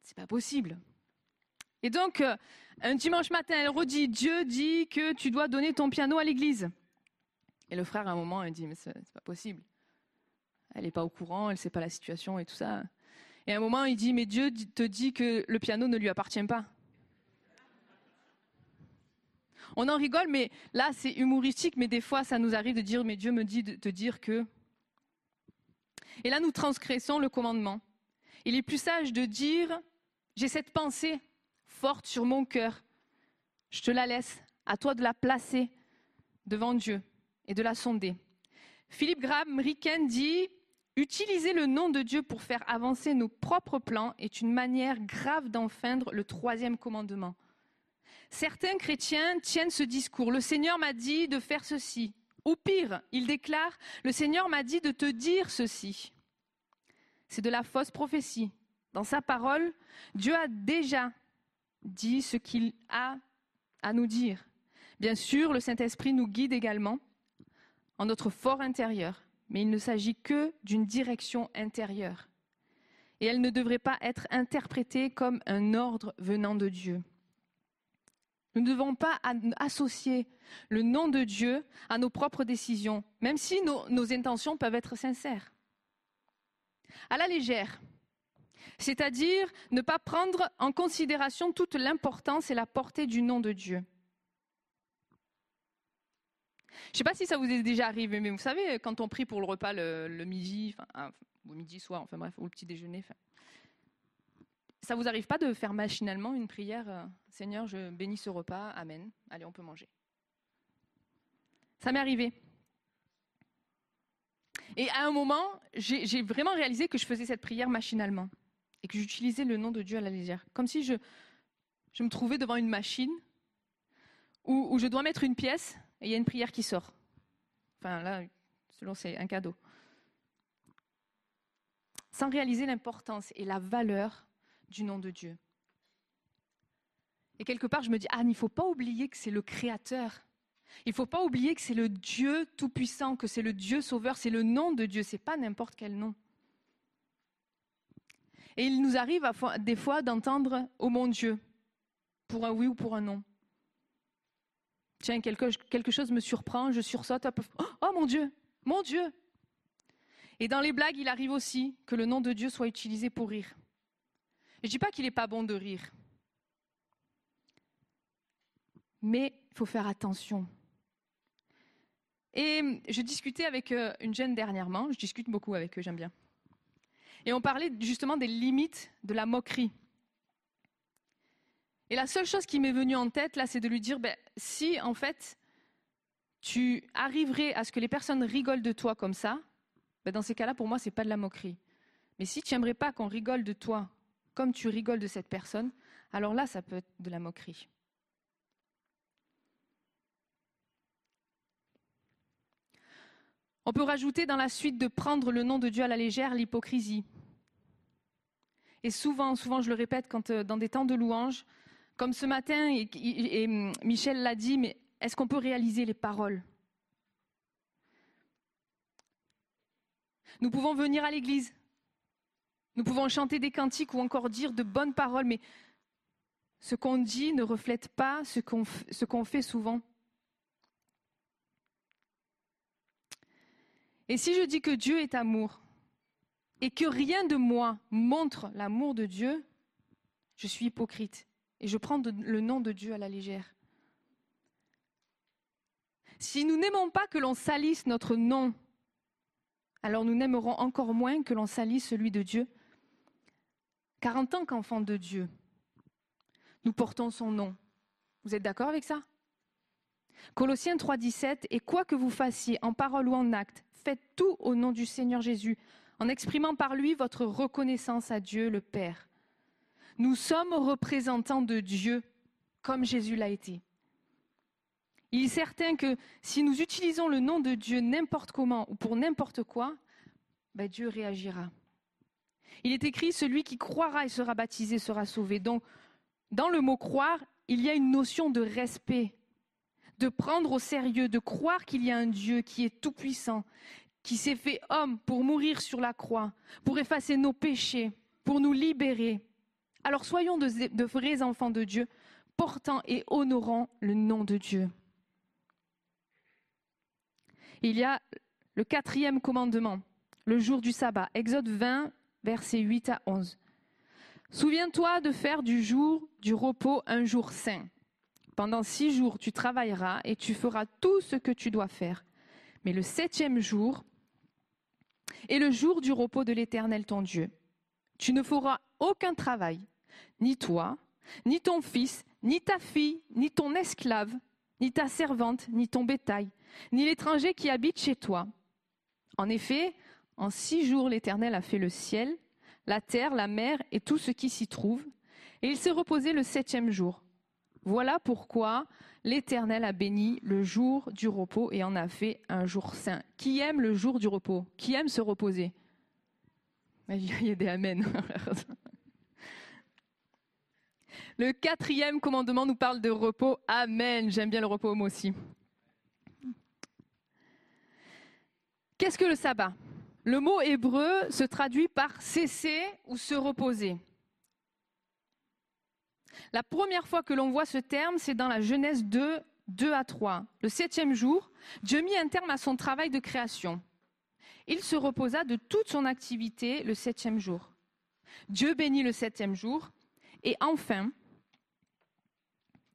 c'est pas possible. Et donc, euh, un dimanche matin, elle redit, Dieu dit que tu dois donner ton piano à l'église. Et le frère, à un moment, il dit, mais c'est pas possible elle n'est pas au courant, elle ne sait pas la situation et tout ça. Et à un moment, il dit, mais Dieu te dit que le piano ne lui appartient pas. On en rigole, mais là, c'est humoristique, mais des fois, ça nous arrive de dire, mais Dieu me dit de te dire que... Et là, nous transgressons le commandement. Il est plus sage de dire, j'ai cette pensée forte sur mon cœur, je te la laisse, à toi de la placer devant Dieu et de la sonder. Philippe Graham Ricken dit Utiliser le nom de Dieu pour faire avancer nos propres plans est une manière grave d'enfreindre le troisième commandement. Certains chrétiens tiennent ce discours. Le Seigneur m'a dit de faire ceci. Ou pire, ils déclarent, le Seigneur m'a dit de te dire ceci. C'est de la fausse prophétie. Dans sa parole, Dieu a déjà dit ce qu'il a à nous dire. Bien sûr, le Saint-Esprit nous guide également en notre fort intérieur mais il ne s'agit que d'une direction intérieure. Et elle ne devrait pas être interprétée comme un ordre venant de Dieu. Nous ne devons pas associer le nom de Dieu à nos propres décisions, même si nos, intentions peuvent être sincères. À la légère, c'est-à-dire ne pas prendre en considération toute l'importance et la portée du nom de Dieu. Je ne sais pas si ça vous est déjà arrivé, mais vous savez, quand on prie pour le repas le, midi, enfin, ou midi, soir, enfin bref, ou le petit déjeuner, ça vous arrive pas de faire machinalement une prière euh, Seigneur, je bénis ce repas, Amen. Allez, on peut manger. Ça m'est arrivé. Et à un moment, j'ai vraiment réalisé que je faisais cette prière machinalement et que j'utilisais le nom de Dieu à la légère, comme si je, me trouvais devant une machine où, où je dois mettre une pièce et il y a une prière qui sort. Enfin, là, selon c'est un cadeau. Sans réaliser l'importance et la valeur du nom de Dieu. Et quelque part, je me dis, ah, il ne faut pas oublier que c'est le Créateur. Il ne faut pas oublier que c'est le Dieu Tout-Puissant, que c'est le Dieu Sauveur, c'est le nom de Dieu, ce n'est pas n'importe quel nom. Et il nous arrive des fois d'entendre Oh mon Dieu, pour un oui ou pour un non. Tiens, quelque, chose me surprend, je sursaute. Oh mon Dieu, mon Dieu. Et dans les blagues, il arrive aussi que le nom de Dieu soit utilisé pour rire. Je ne dis pas qu'il n'est pas bon de rire. Mais il faut faire attention. Et je discutais avec euh, une jeune dernièrement, je discute beaucoup avec eux, j'aime bien. Et on parlait justement des limites de la moquerie. Et la seule chose qui m'est venue en tête, là, c'est de lui dire, ben, si en fait, tu arriverais à ce que les personnes rigolent de toi comme ça, ben, dans ces cas-là, pour moi, ce n'est pas de la moquerie. Mais si tu n'aimerais pas qu'on rigole de toi comme tu rigoles de cette personne, alors là, ça peut être de la moquerie. On peut rajouter dans la suite de prendre le nom de Dieu à la légère l'hypocrisie. Et souvent, souvent, je le répète, quand euh, dans des temps de louange, comme ce matin, et, Michel l'a dit, mais est-ce qu'on peut réaliser les paroles? Nous pouvons venir à l'église, nous pouvons chanter des cantiques ou encore dire de bonnes paroles, mais ce qu'on dit ne reflète pas ce qu'on fait souvent. Et si je dis que Dieu est amour et que rien de moi montre l'amour de Dieu, je suis hypocrite et je prends le nom de Dieu à la légère. Si nous n'aimons pas que l'on salisse notre nom alors nous n'aimerons encore moins que l'on salit celui de Dieu. Car en tant qu'enfants de Dieu, nous portons son nom. Vous êtes d'accord avec ça? Colossiens 3.17, et quoi que vous fassiez en parole ou en acte, faites tout au nom du Seigneur Jésus, en exprimant par lui votre reconnaissance à Dieu le Père. Nous sommes représentants de Dieu comme Jésus l'a été. Il est certain que si nous utilisons le nom de Dieu n'importe comment ou pour n'importe quoi, ben Dieu réagira. Il est écrit, celui qui croira et sera baptisé sera sauvé. Donc, dans le mot croire, il y a une notion de respect, de prendre au sérieux, de croire qu'il y a un Dieu qui est tout-puissant, qui s'est fait homme pour mourir sur la croix, pour effacer nos péchés, pour nous libérer. Alors soyons de, vrais enfants de Dieu, portant et honorant le nom de Dieu il y a le quatrième commandement, le jour du sabbat, Exode 20, versets 8 à 11. Souviens-toi de faire du jour du repos un jour saint. Pendant six jours, tu travailleras et tu feras tout ce que tu dois faire. Mais le septième jour est le jour du repos de l'Éternel ton Dieu. Tu ne feras aucun travail, ni toi, ni ton fils, ni ta fille, ni ton esclave, ni ta servante, ni ton bétail, ni l'étranger qui habite chez toi. En effet, en six jours l'Éternel a fait le ciel, la terre, la mer et tout ce qui s'y trouve, et il s'est reposé le septième jour. Voilà pourquoi l'Éternel a béni le jour du repos et en a fait un jour saint. Qui aime le jour du repos? Qui aime se reposer? Il y a des amens. Le quatrième commandement nous parle de repos. Amen. J'aime bien le repos moi aussi. Qu'est-ce que le sabbat? Le mot hébreu se traduit par cesser ou se reposer. La première fois que l'on voit ce terme, c'est dans la Genèse 2, 2 à 3. Le septième jour, Dieu mit un terme à son travail de création. Il se reposa de toute son activité le septième jour. Dieu bénit le septième jour et enfin,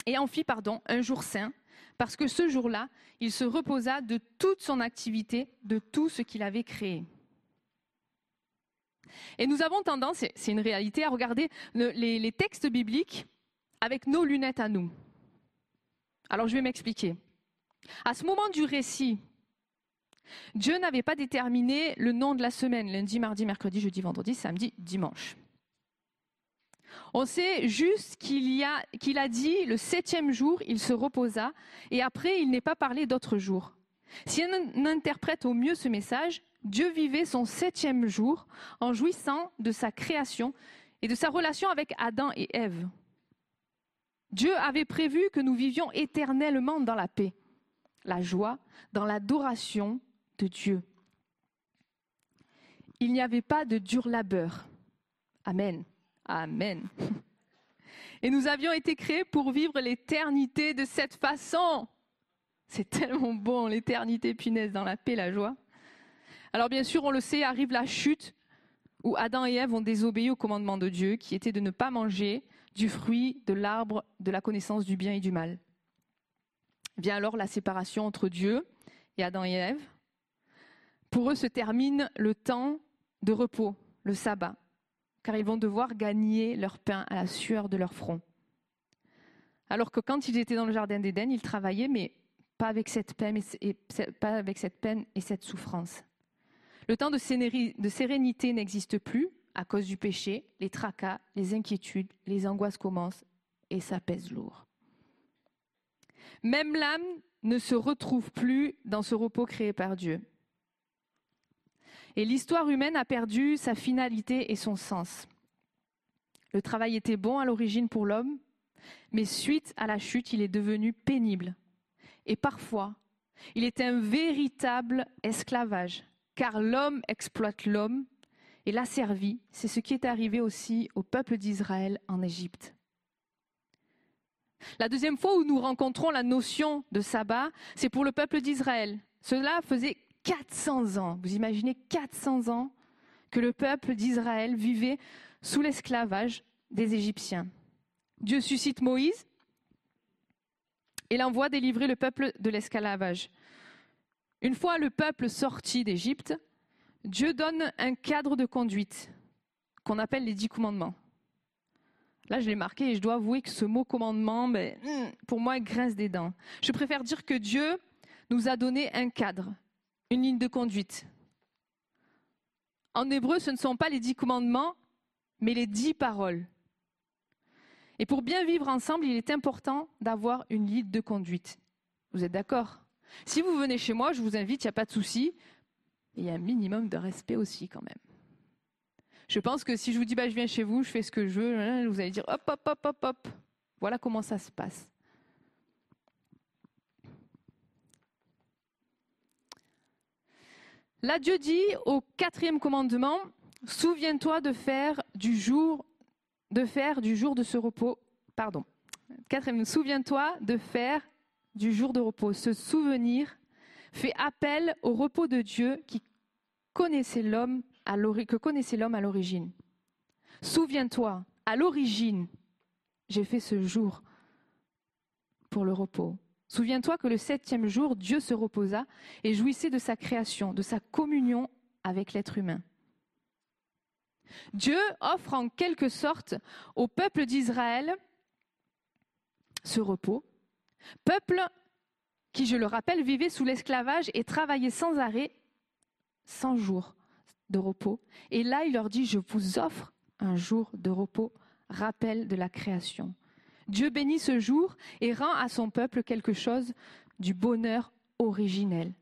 et en fit pardon, un jour saint, parce que ce jour-là, il se reposa de toute son activité, de tout ce qu'il avait créé. Et nous avons tendance, c'est une réalité, à regarder les, textes bibliques avec nos lunettes à nous. Alors je vais m'expliquer. À ce moment du récit, Dieu n'avait pas déterminé le nom de la semaine, lundi, mardi, mercredi, jeudi, vendredi, samedi, dimanche. On sait juste qu'il a, a dit le septième jour, il se reposa, et après, il n'est pas parlé d'autres jours. Si on interprète au mieux ce message, Dieu vivait son septième jour en jouissant de sa création et de sa relation avec Adam et Ève. Dieu avait prévu que nous vivions éternellement dans la paix, la joie, dans l'adoration de Dieu. Il n'y avait pas de dur labeur. Amen. Amen. Et nous avions été créés pour vivre l'éternité de cette façon. C'est tellement bon, l'éternité punaise dans la paix, la joie. Alors bien sûr, on le sait, arrive la chute où Adam et Ève ont désobéi au commandement de Dieu, qui était de ne pas manger du fruit de l'arbre de la connaissance du bien et du mal. Vient alors la séparation entre Dieu et Adam et Ève. Pour eux se termine le temps de repos, le sabbat car ils vont devoir gagner leur pain à la sueur de leur front. Alors que quand ils étaient dans le jardin d'Éden, ils travaillaient, mais pas avec cette peine et, cette souffrance. Le temps de sérénité n'existe plus à cause du péché, les tracas, les inquiétudes, les angoisses commencent et ça pèse lourd. Même l'âme ne se retrouve plus dans ce repos créé par Dieu. Et l'histoire humaine a perdu sa finalité et son sens. Le travail était bon à l'origine pour l'homme, mais suite à la chute, il est devenu pénible. Et parfois, il est un véritable esclavage, car l'homme exploite l'homme et l'a servi. C'est ce qui est arrivé aussi au peuple d'Israël en Égypte. La deuxième fois où nous rencontrons la notion de sabbat, c'est pour le peuple d'Israël. Cela faisait 400 ans, vous imaginez 400 ans que le peuple d'Israël vivait sous l'esclavage des Égyptiens. Dieu suscite Moïse et l'envoie délivrer le peuple de l'esclavage. Une fois le peuple sorti d'Égypte, Dieu donne un cadre de conduite qu'on appelle les dix commandements. Là, je l'ai marqué et je dois avouer que ce mot commandement, ben, hmm, pour moi, grince des dents. Je préfère dire que Dieu nous a donné un cadre, une ligne de conduite. En hébreu, ce ne sont pas les dix commandements, mais les dix paroles. Et pour bien vivre ensemble, il est important d'avoir une ligne de conduite. Vous êtes d'accord? Si vous venez chez moi, je vous invite, il n'y a pas de souci. Il y a un minimum de respect aussi quand même. Je pense que si je vous dis bah, je viens chez vous, je fais ce que je veux, hein, vous allez dire hop, hop, hop, hop, hop. Voilà comment ça se passe. Là, Dieu dit au quatrième commandement, souviens-toi de faire du jour, de faire du jour de ce repos, pardon. Quatrième, souviens-toi de faire du jour de repos. Ce souvenir fait appel au repos de Dieu que connaissait l'homme à l'origine. Souviens-toi, à l'origine, j'ai fait ce jour pour le repos. Souviens-toi que le septième jour, Dieu se reposa et jouissait de sa création, de sa communion avec l'être humain. Dieu offre en quelque sorte au peuple d'Israël ce repos, peuple qui, je le rappelle, vivait sous l'esclavage et travaillait sans arrêt, cent jours de repos. Et là, il leur dit, je vous offre un jour de repos, rappel de la création. Dieu bénit ce jour et rend à son peuple quelque chose du bonheur originel.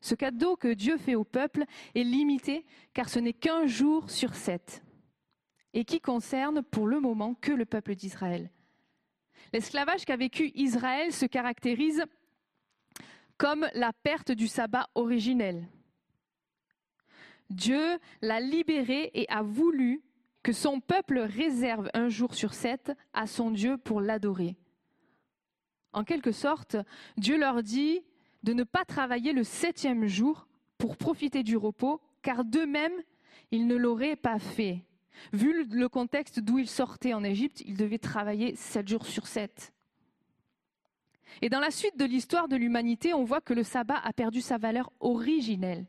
Ce cadeau que Dieu fait au peuple est limité car ce n'est qu'un jour sur sept et qui concerne pour le moment que le peuple d'Israël. L'esclavage qu'a vécu Israël se caractérise comme la perte du sabbat originel. Dieu l'a libéré et a voulu que son peuple réserve un jour sur sept à son Dieu pour l'adorer. En quelque sorte, Dieu leur dit de ne pas travailler le septième jour pour profiter du repos, car d'eux-mêmes, ils ne l'auraient pas fait. Vu le contexte d'où ils sortaient en Égypte, ils devaient travailler sept jours sur sept. Et dans la suite de l'histoire de l'humanité, on voit que le sabbat a perdu sa valeur originelle.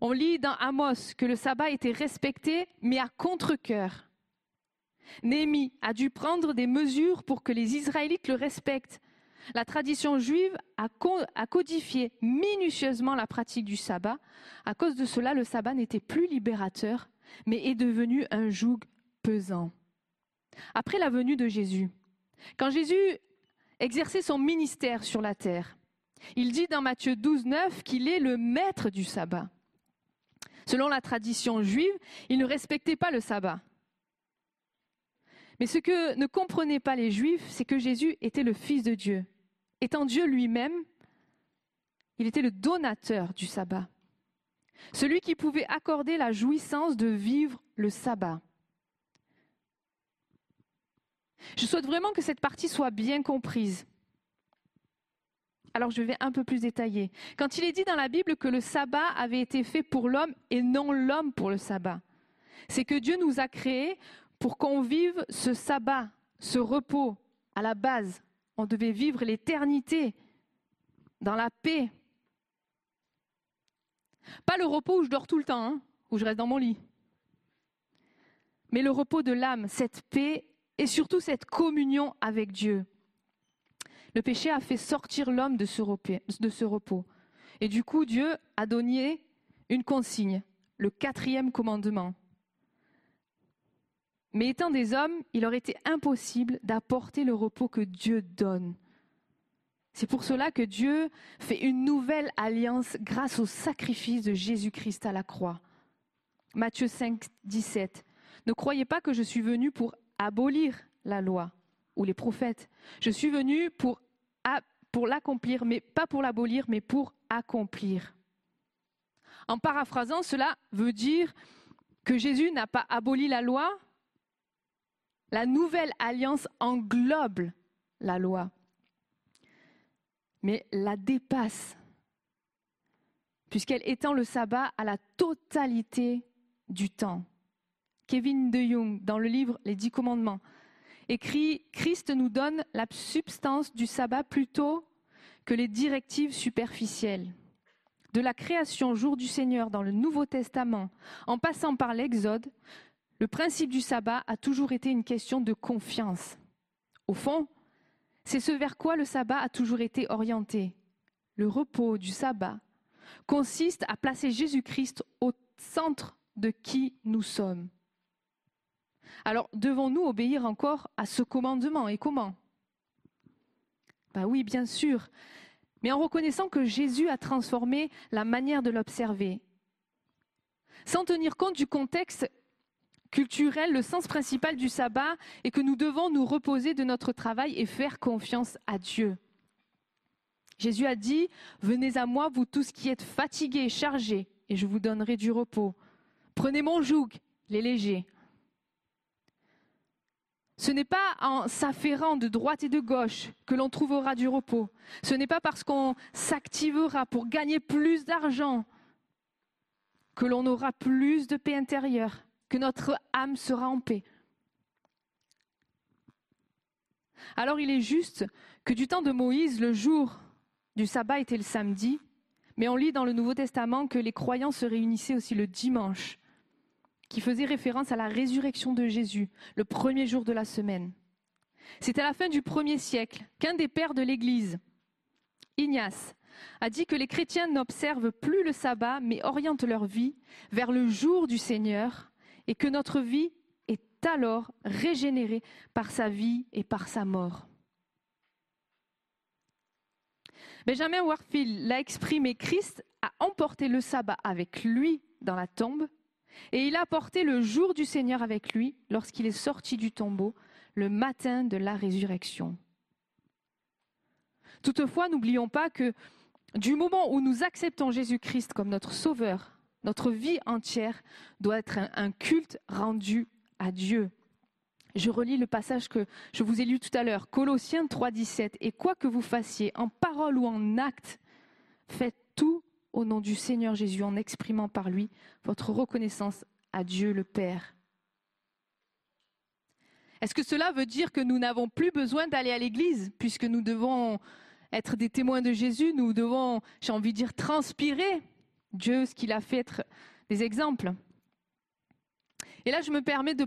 On lit dans Amos que le sabbat était respecté, mais à contre-coeur. Néhémie a dû prendre des mesures pour que les Israélites le respectent. La tradition juive a, codifié minutieusement la pratique du sabbat. À cause de cela, le sabbat n'était plus libérateur, mais est devenu un joug pesant. Après la venue de Jésus, quand Jésus exerçait son ministère sur la terre, il dit dans Matthieu 12, 9 qu'il est le maître du sabbat. Selon la tradition juive, ils ne respectaient pas le sabbat. Mais ce que ne comprenaient pas les Juifs, c'est que Jésus était le Fils de Dieu. Étant Dieu lui-même, il était le donateur du sabbat. Celui qui pouvait accorder la jouissance de vivre le sabbat. Je souhaite vraiment que cette partie soit bien comprise. Alors je vais un peu plus détailler. Quand il est dit dans la Bible que le sabbat avait été fait pour l'homme et non l'homme pour le sabbat, c'est que Dieu nous a créés pour qu'on vive ce sabbat, ce repos à la base. On devait vivre l'éternité dans la paix. Pas le repos où je dors tout le temps, hein, où je reste dans mon lit. Mais le repos de l'âme, cette paix et surtout cette communion avec Dieu. Le péché a fait sortir l'homme de ce repos. Et du coup, Dieu a donné une consigne, le quatrième commandement. Mais étant des hommes, il aurait été impossible d'apporter le repos que Dieu donne. C'est pour cela que Dieu fait une nouvelle alliance grâce au sacrifice de Jésus-Christ à la croix. Matthieu 5, 17. Ne croyez pas que je suis venu pour abolir la loi ou les prophètes. Je suis venu pour, pour l'accomplir, mais pas pour l'abolir, mais pour accomplir. En paraphrasant, cela veut dire que Jésus n'a pas aboli la loi. La nouvelle alliance englobe la loi, mais la dépasse, puisqu'elle étend le sabbat à la totalité du temps. Kevin de Jung, dans le livre Les Dix Commandements, écrit Christ nous donne la substance du sabbat plutôt que les directives superficielles. de la création jour du Seigneur dans le Nouveau Testament, en passant par l'Exode, le principe du sabbat a toujours été une question de confiance. Au fond, c'est ce vers quoi le sabbat a toujours été orienté. Le repos du sabbat consiste à placer Jésus-Christ au centre de qui nous sommes. Alors, devons-nous obéir encore à ce commandement et comment? Ben oui, bien sûr, mais en reconnaissant que Jésus a transformé la manière de l'observer. Sans tenir compte du contexte culturel, le sens principal du sabbat est que nous devons nous reposer de notre travail et faire confiance à Dieu. Jésus a dit, Venez à moi, vous tous qui êtes fatigués, chargés, et je vous donnerai du repos. Prenez mon joug, les légers. Ce n'est pas en s'affairant de droite et de gauche que l'on trouvera du repos. Ce n'est pas parce qu'on s'activera pour gagner plus d'argent que l'on aura plus de paix intérieure, que notre âme sera en paix. Alors il est juste que du temps de Moïse, le jour du sabbat était le samedi, mais on lit dans le Nouveau Testament que les croyants se réunissaient aussi le dimanche qui faisait référence à la résurrection de Jésus, le premier jour de la semaine. C'est à la fin du premier siècle qu'un des pères de l'Église, Ignace, a dit que les chrétiens n'observent plus le sabbat, mais orientent leur vie vers le jour du Seigneur, et que notre vie est alors régénérée par sa vie et par sa mort. Benjamin Warfield l'a exprimé, Christ a emporté le sabbat avec lui dans la tombe et il a porté le jour du Seigneur avec lui lorsqu'il est sorti du tombeau, le matin de la résurrection. Toutefois, n'oublions pas que du moment où nous acceptons Jésus-Christ comme notre Sauveur, notre vie entière doit être un, culte rendu à Dieu. Je relis le passage que je vous ai lu tout à l'heure, Colossiens 3.17. Et quoi que vous fassiez, en parole ou en acte, faites tout au nom du Seigneur Jésus en exprimant par lui votre reconnaissance à Dieu le Père. Est-ce que cela veut dire que nous n'avons plus besoin d'aller à l'église puisque nous devons être des témoins de Jésus, nous devons, j'ai envie de dire, transpirer Dieu, ce qu'il a fait être des exemples. Et là, je me permets de,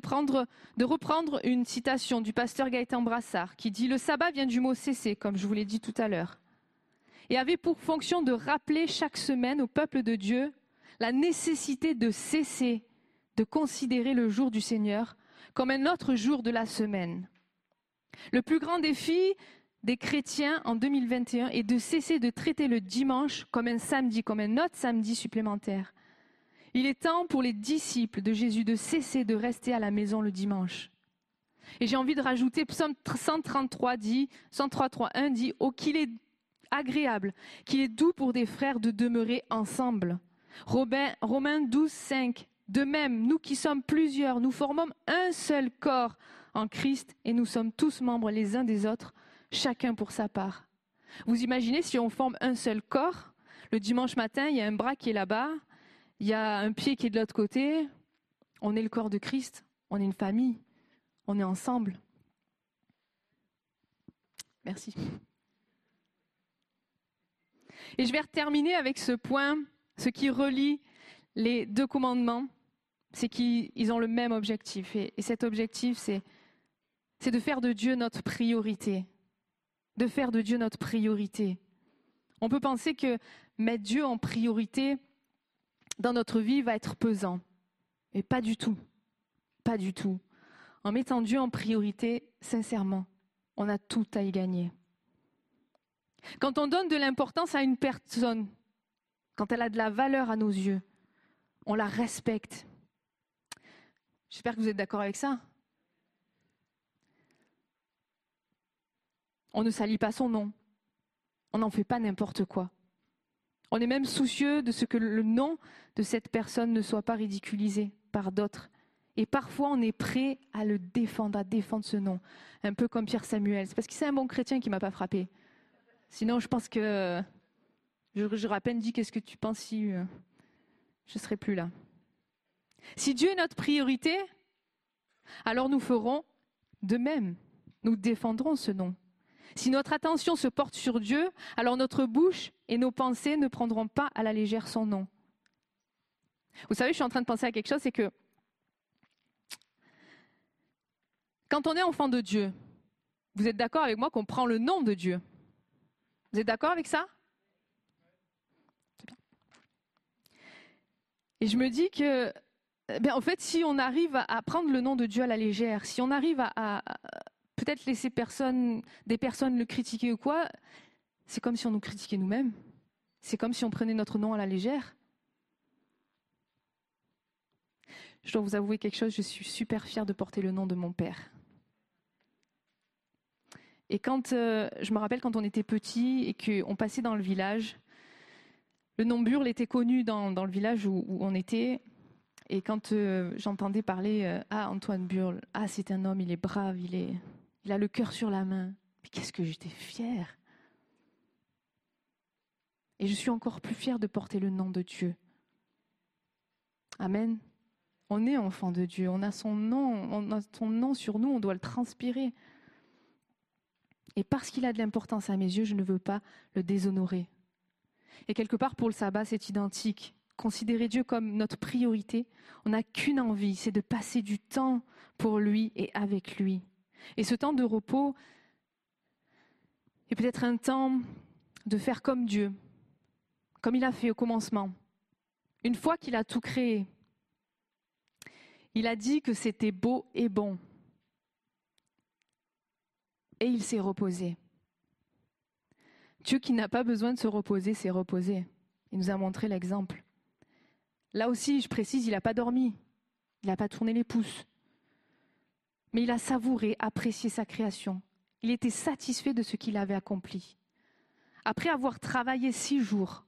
de reprendre une citation du pasteur Gaëtan Brassard qui dit Le sabbat vient du mot cesser, comme je vous l'ai dit tout à l'heure et avait pour fonction de rappeler chaque semaine au peuple de Dieu la nécessité de cesser de considérer le jour du Seigneur comme un autre jour de la semaine. Le plus grand défi des chrétiens en 2021 est de cesser de traiter le dimanche comme un samedi, comme un autre samedi supplémentaire. Il est temps pour les disciples de Jésus de cesser de rester à la maison le dimanche. Et j'ai envie de rajouter, Psaume 133 dit, 133.1 dit, oh qu'il est agréable, qu'il est doux pour des frères de demeurer ensemble. Romains 12, 5. De même, nous qui sommes plusieurs, nous formons un seul corps en Christ et nous sommes tous membres les uns des autres, chacun pour sa part. Vous imaginez si on forme un seul corps, le dimanche matin, il y a un bras qui est là-bas, il y a un pied qui est de l'autre côté, on est le corps de Christ, on est une famille, on est ensemble. Merci. Et je vais terminer avec ce point, ce qui relie les deux commandements, c'est qu'ils ont le même objectif. Et, cet objectif, c'est, de faire de Dieu notre priorité. De faire de Dieu notre priorité. On peut penser que mettre Dieu en priorité dans notre vie va être pesant. Mais pas du tout. Pas du tout. En mettant Dieu en priorité, sincèrement, on a tout à y gagner. Quand on donne de l'importance à une personne, quand elle a de la valeur à nos yeux, on la respecte. J'espère que vous êtes d'accord avec ça. On ne salit pas son nom. On n'en fait pas n'importe quoi. On est même soucieux de ce que le nom de cette personne ne soit pas ridiculisé par d'autres. Et parfois, on est prêt à le défendre, à défendre ce nom. Un peu comme Pierre Samuel. C'est parce que c'est un bon chrétien qui m'a pas frappé. Sinon, je pense que j'aurais à peine dit qu'est-ce que tu penses si euh, je ne serais plus là? Si Dieu est notre priorité, alors nous ferons de même. Nous défendrons ce nom. Si notre attention se porte sur Dieu, alors notre bouche et nos pensées ne prendront pas à la légère son nom. Vous savez, je suis en train de penser à quelque chose, c'est que quand on est enfant de Dieu, vous êtes d'accord avec moi qu'on prend le nom de Dieu? Vous êtes d'accord avec ça? Et je me dis que, ben, en fait, si on arrive à prendre le nom de Dieu à la légère, si on arrive à, peut-être laisser des personnes le critiquer ou quoi, c'est comme si on nous critiquait nous-mêmes. C'est comme si on prenait notre nom à la légère. Je dois vous avouer quelque chose, je suis super fière de porter le nom de mon père. Et quand euh, je me rappelle quand on était petit et qu'on passait dans le village, le nom Burle était connu dans, le village où, on était. Et quand euh, j'entendais parler euh, Ah, Antoine Burle, ah, c'est un homme, il est brave, il, est, il a le cœur sur la main. Mais qu'est-ce que j'étais fière Et je suis encore plus fière de porter le nom de Dieu. Amen. On est enfant de Dieu, on a son nom, on a son nom sur nous, on doit le transpirer. Et parce qu'il a de l'importance à mes yeux, je ne veux pas le déshonorer. Et quelque part, pour le sabbat, c'est identique. Considérer Dieu comme notre priorité, on n'a qu'une envie, c'est de passer du temps pour lui et avec lui. Et ce temps de repos est peut-être un temps de faire comme Dieu, comme il a fait au commencement. Une fois qu'il a tout créé, il a dit que c'était beau et bon. Et il s'est reposé. Dieu qui n'a pas besoin de se reposer s'est reposé. Il nous a montré l'exemple. Là aussi, je précise, il n'a pas dormi. Il n'a pas tourné les pouces. Mais il a savouré, apprécié sa création. Il était satisfait de ce qu'il avait accompli. Après avoir travaillé six jours,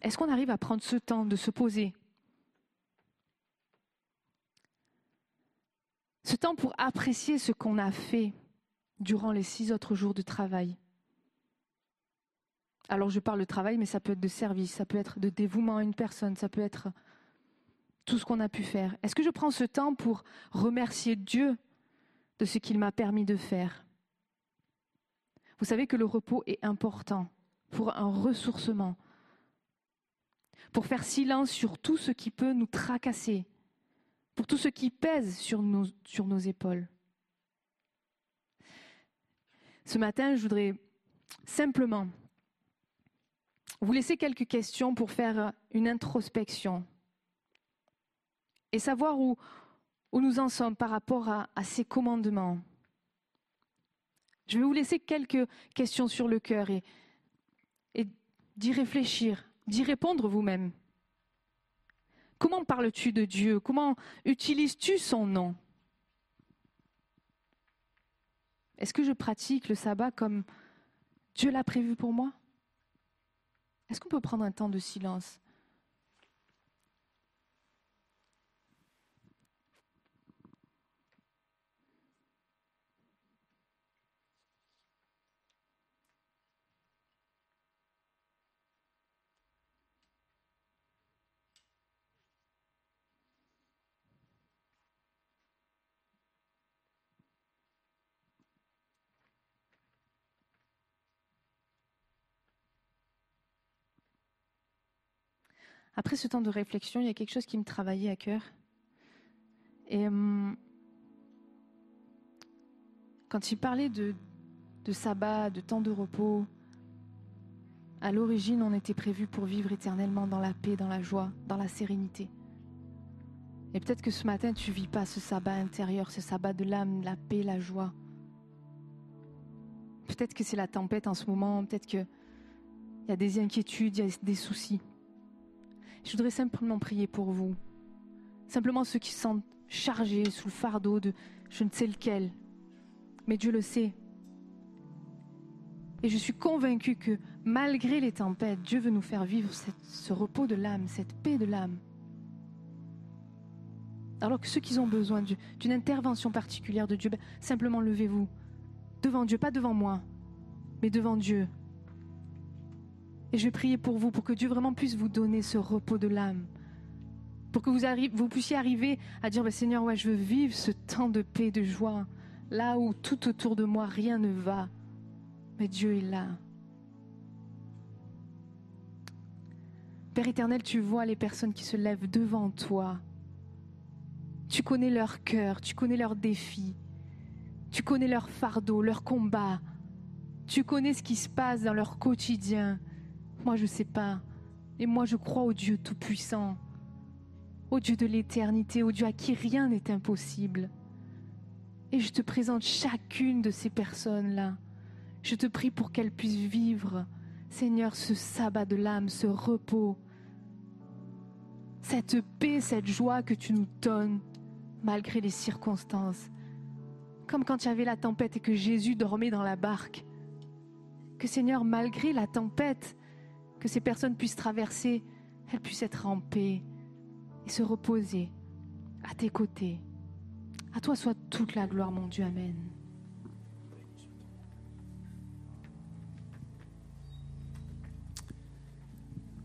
est-ce qu'on arrive à prendre ce temps de se poser? Ce temps pour apprécier ce qu'on a fait durant les six autres jours de travail alors je parle de travail, mais ça peut être de service, ça peut être de dévouement à une personne, ça peut être tout ce qu'on a pu faire. Est-ce que je prends ce temps pour remercier Dieu de ce qu'il m'a permis de faire? Vous savez que le repos est important pour un ressourcement, pour faire silence sur tout ce qui peut nous tracasser, pour tout ce qui pèse sur nos, épaules. Ce matin, je voudrais simplement vous laissez quelques questions pour faire une introspection et savoir où, nous en sommes par rapport à, ces commandements. Je vais vous laisser quelques questions sur le cœur et, et d'y réfléchir, d'y répondre vous-même. Comment parles-tu de Dieu? Comment utilises-tu son nom? Est-ce que je pratique le sabbat comme Dieu l'a prévu pour moi? Est-ce qu'on peut prendre un temps de silence? Après ce temps de réflexion, il y a quelque chose qui me travaillait à cœur. Et hum, quand il parlait de, sabbat, de temps de repos, à l'origine, on était prévu pour vivre éternellement dans la paix, dans la joie, dans la sérénité. Et peut-être que ce matin, tu vis pas ce sabbat intérieur, ce sabbat de l'âme, la paix, la joie. Peut-être que c'est la tempête en ce moment, peut-être qu'il y a des inquiétudes, il y a des soucis. Je voudrais simplement prier pour vous. Simplement ceux qui sont chargés sous le fardeau de je ne sais lequel. Mais Dieu le sait. Et je suis convaincue que malgré les tempêtes, Dieu veut nous faire vivre ce repos de l'âme, cette paix de l'âme. Alors que ceux qui ont besoin d'une intervention particulière de Dieu, ben, simplement levez-vous devant Dieu, pas devant moi, mais devant Dieu. Et je vais pour vous, pour que Dieu vraiment puisse vous donner ce repos de l'âme. Pour que vous, puissiez arriver à dire, bah, Seigneur, ouais, je veux vivre ce temps de paix, de joie, là où tout autour de moi, rien ne va. Mais Dieu est là. Père éternel, tu vois les personnes qui se lèvent devant toi. Tu connais leur cœur, tu connais leurs défis, tu connais leurs fardeaux, leurs combats. Tu connais ce qui se passe dans leur quotidien. Moi, je ne sais pas. Et moi, je crois au Dieu Tout-Puissant, au Dieu de l'éternité, au Dieu à qui rien n'est impossible. Et je te présente chacune de ces personnes-là. Je te prie pour qu'elles puissent vivre, Seigneur, ce sabbat de l'âme, ce repos, cette paix, cette joie que tu nous donnes malgré les circonstances. Comme quand il y avait la tempête et que Jésus dormait dans la barque. Que Seigneur, malgré la tempête, que ces personnes puissent traverser, elles puissent être en paix et se reposer à tes côtés. À toi soit toute la gloire, mon Dieu. Amen.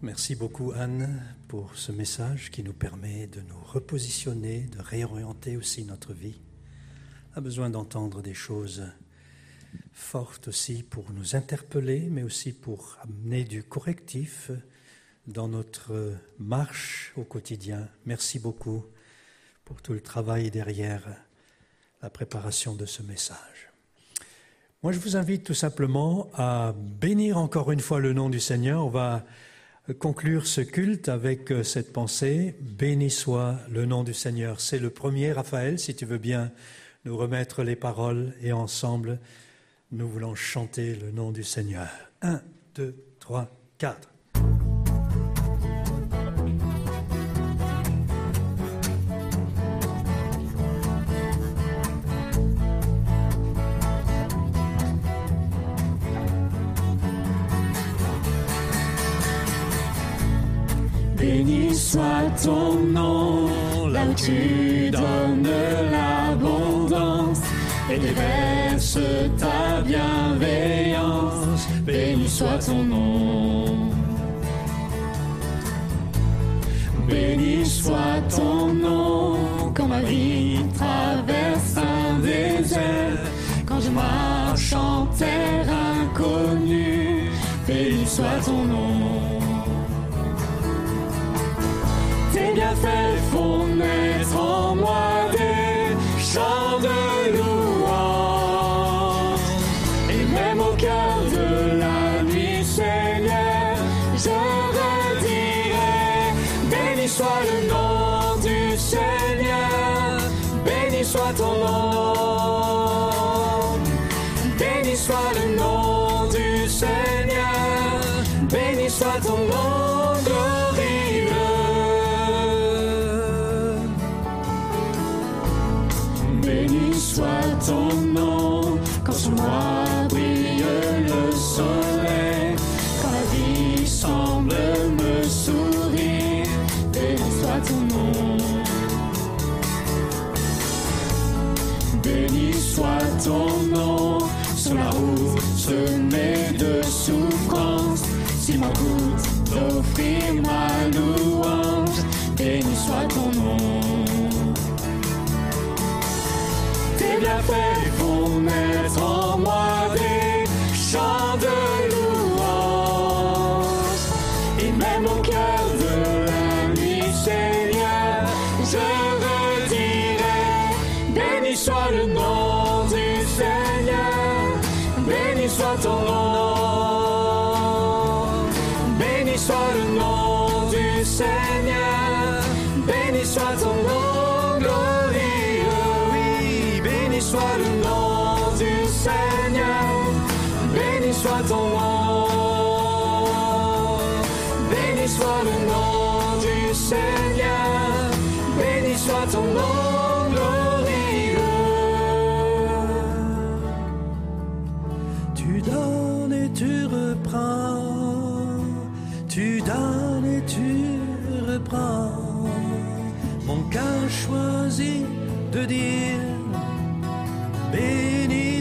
Merci beaucoup Anne pour ce message qui nous permet de nous repositionner, de réorienter aussi notre vie. A besoin d'entendre des choses fortes aussi pour nous interpeller, mais aussi pour amener du correctif dans notre marche au quotidien. Merci beaucoup pour tout le travail derrière la préparation de ce message. Moi, je vous invite tout simplement à bénir encore une fois le nom du Seigneur. On va conclure ce culte avec cette pensée. Béni soit le nom du Seigneur. C'est le premier, Raphaël, si tu veux bien nous remettre les paroles et ensemble, nous voulons chanter le nom du Seigneur. Un, deux, trois, quatre. Béni soit ton nom, là où tu donnes l'abondance et ta bienveillance. Béni soit ton nom. Béni soit ton nom, quand ma vie traverse un désert, quand je marche en terre inconnue. Béni soit ton nom. tes bienfaits font naître en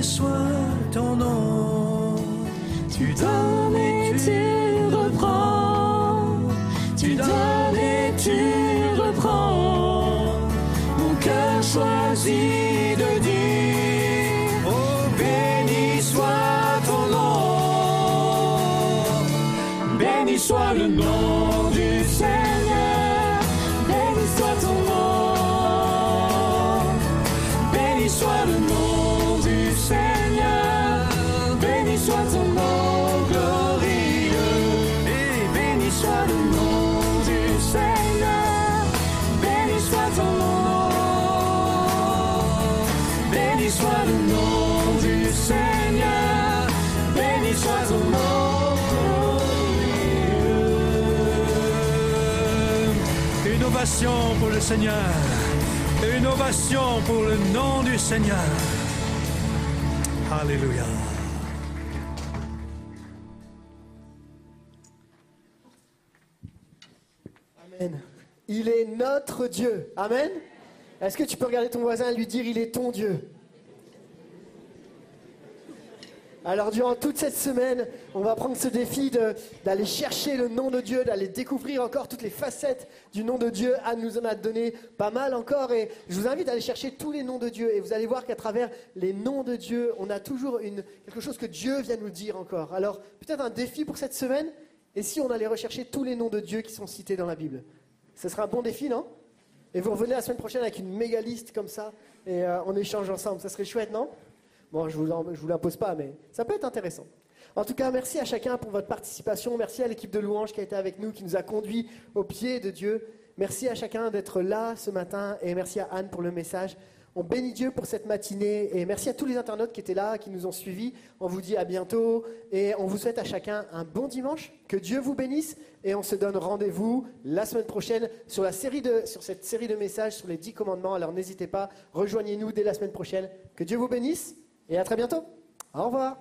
soit ton nom. Tu donnes et tu ovation pour le Seigneur. Une ovation pour le nom du Seigneur. Alléluia. Amen. Il est notre Dieu. Amen. Est-ce que tu peux regarder ton voisin et lui dire il est ton Dieu? Alors durant toute cette semaine, on va prendre ce défi d'aller chercher le nom de Dieu, d'aller découvrir encore toutes les facettes du nom de Dieu. Anne nous en a donné pas mal encore et je vous invite à aller chercher tous les noms de Dieu et vous allez voir qu'à travers les noms de Dieu, on a toujours quelque chose que Dieu vient nous dire encore. Alors peut-être un défi pour cette semaine et si on allait rechercher tous les noms de Dieu qui sont cités dans la Bible Ce sera un bon défi, non? Et vous revenez la semaine prochaine avec une méga liste comme ça et euh, on échange ensemble. Ça serait chouette, non? Bon, je ne vous, vous l'impose pas, mais ça peut être intéressant. En tout cas, merci à chacun pour votre participation. Merci à l'équipe de louange qui a été avec nous, qui nous a conduits au pied de Dieu. Merci à chacun d'être là ce matin et merci à Anne pour le message. On bénit Dieu pour cette matinée et merci à tous les internautes qui étaient là, qui nous ont suivis. On vous dit à bientôt et on vous souhaite à chacun un bon dimanche. Que Dieu vous bénisse et on se donne rendez-vous la semaine prochaine sur, sur cette série de messages sur les dix commandements. Alors n'hésitez pas, rejoignez-nous dès la semaine prochaine. Que Dieu vous bénisse et à très bientôt. Au revoir.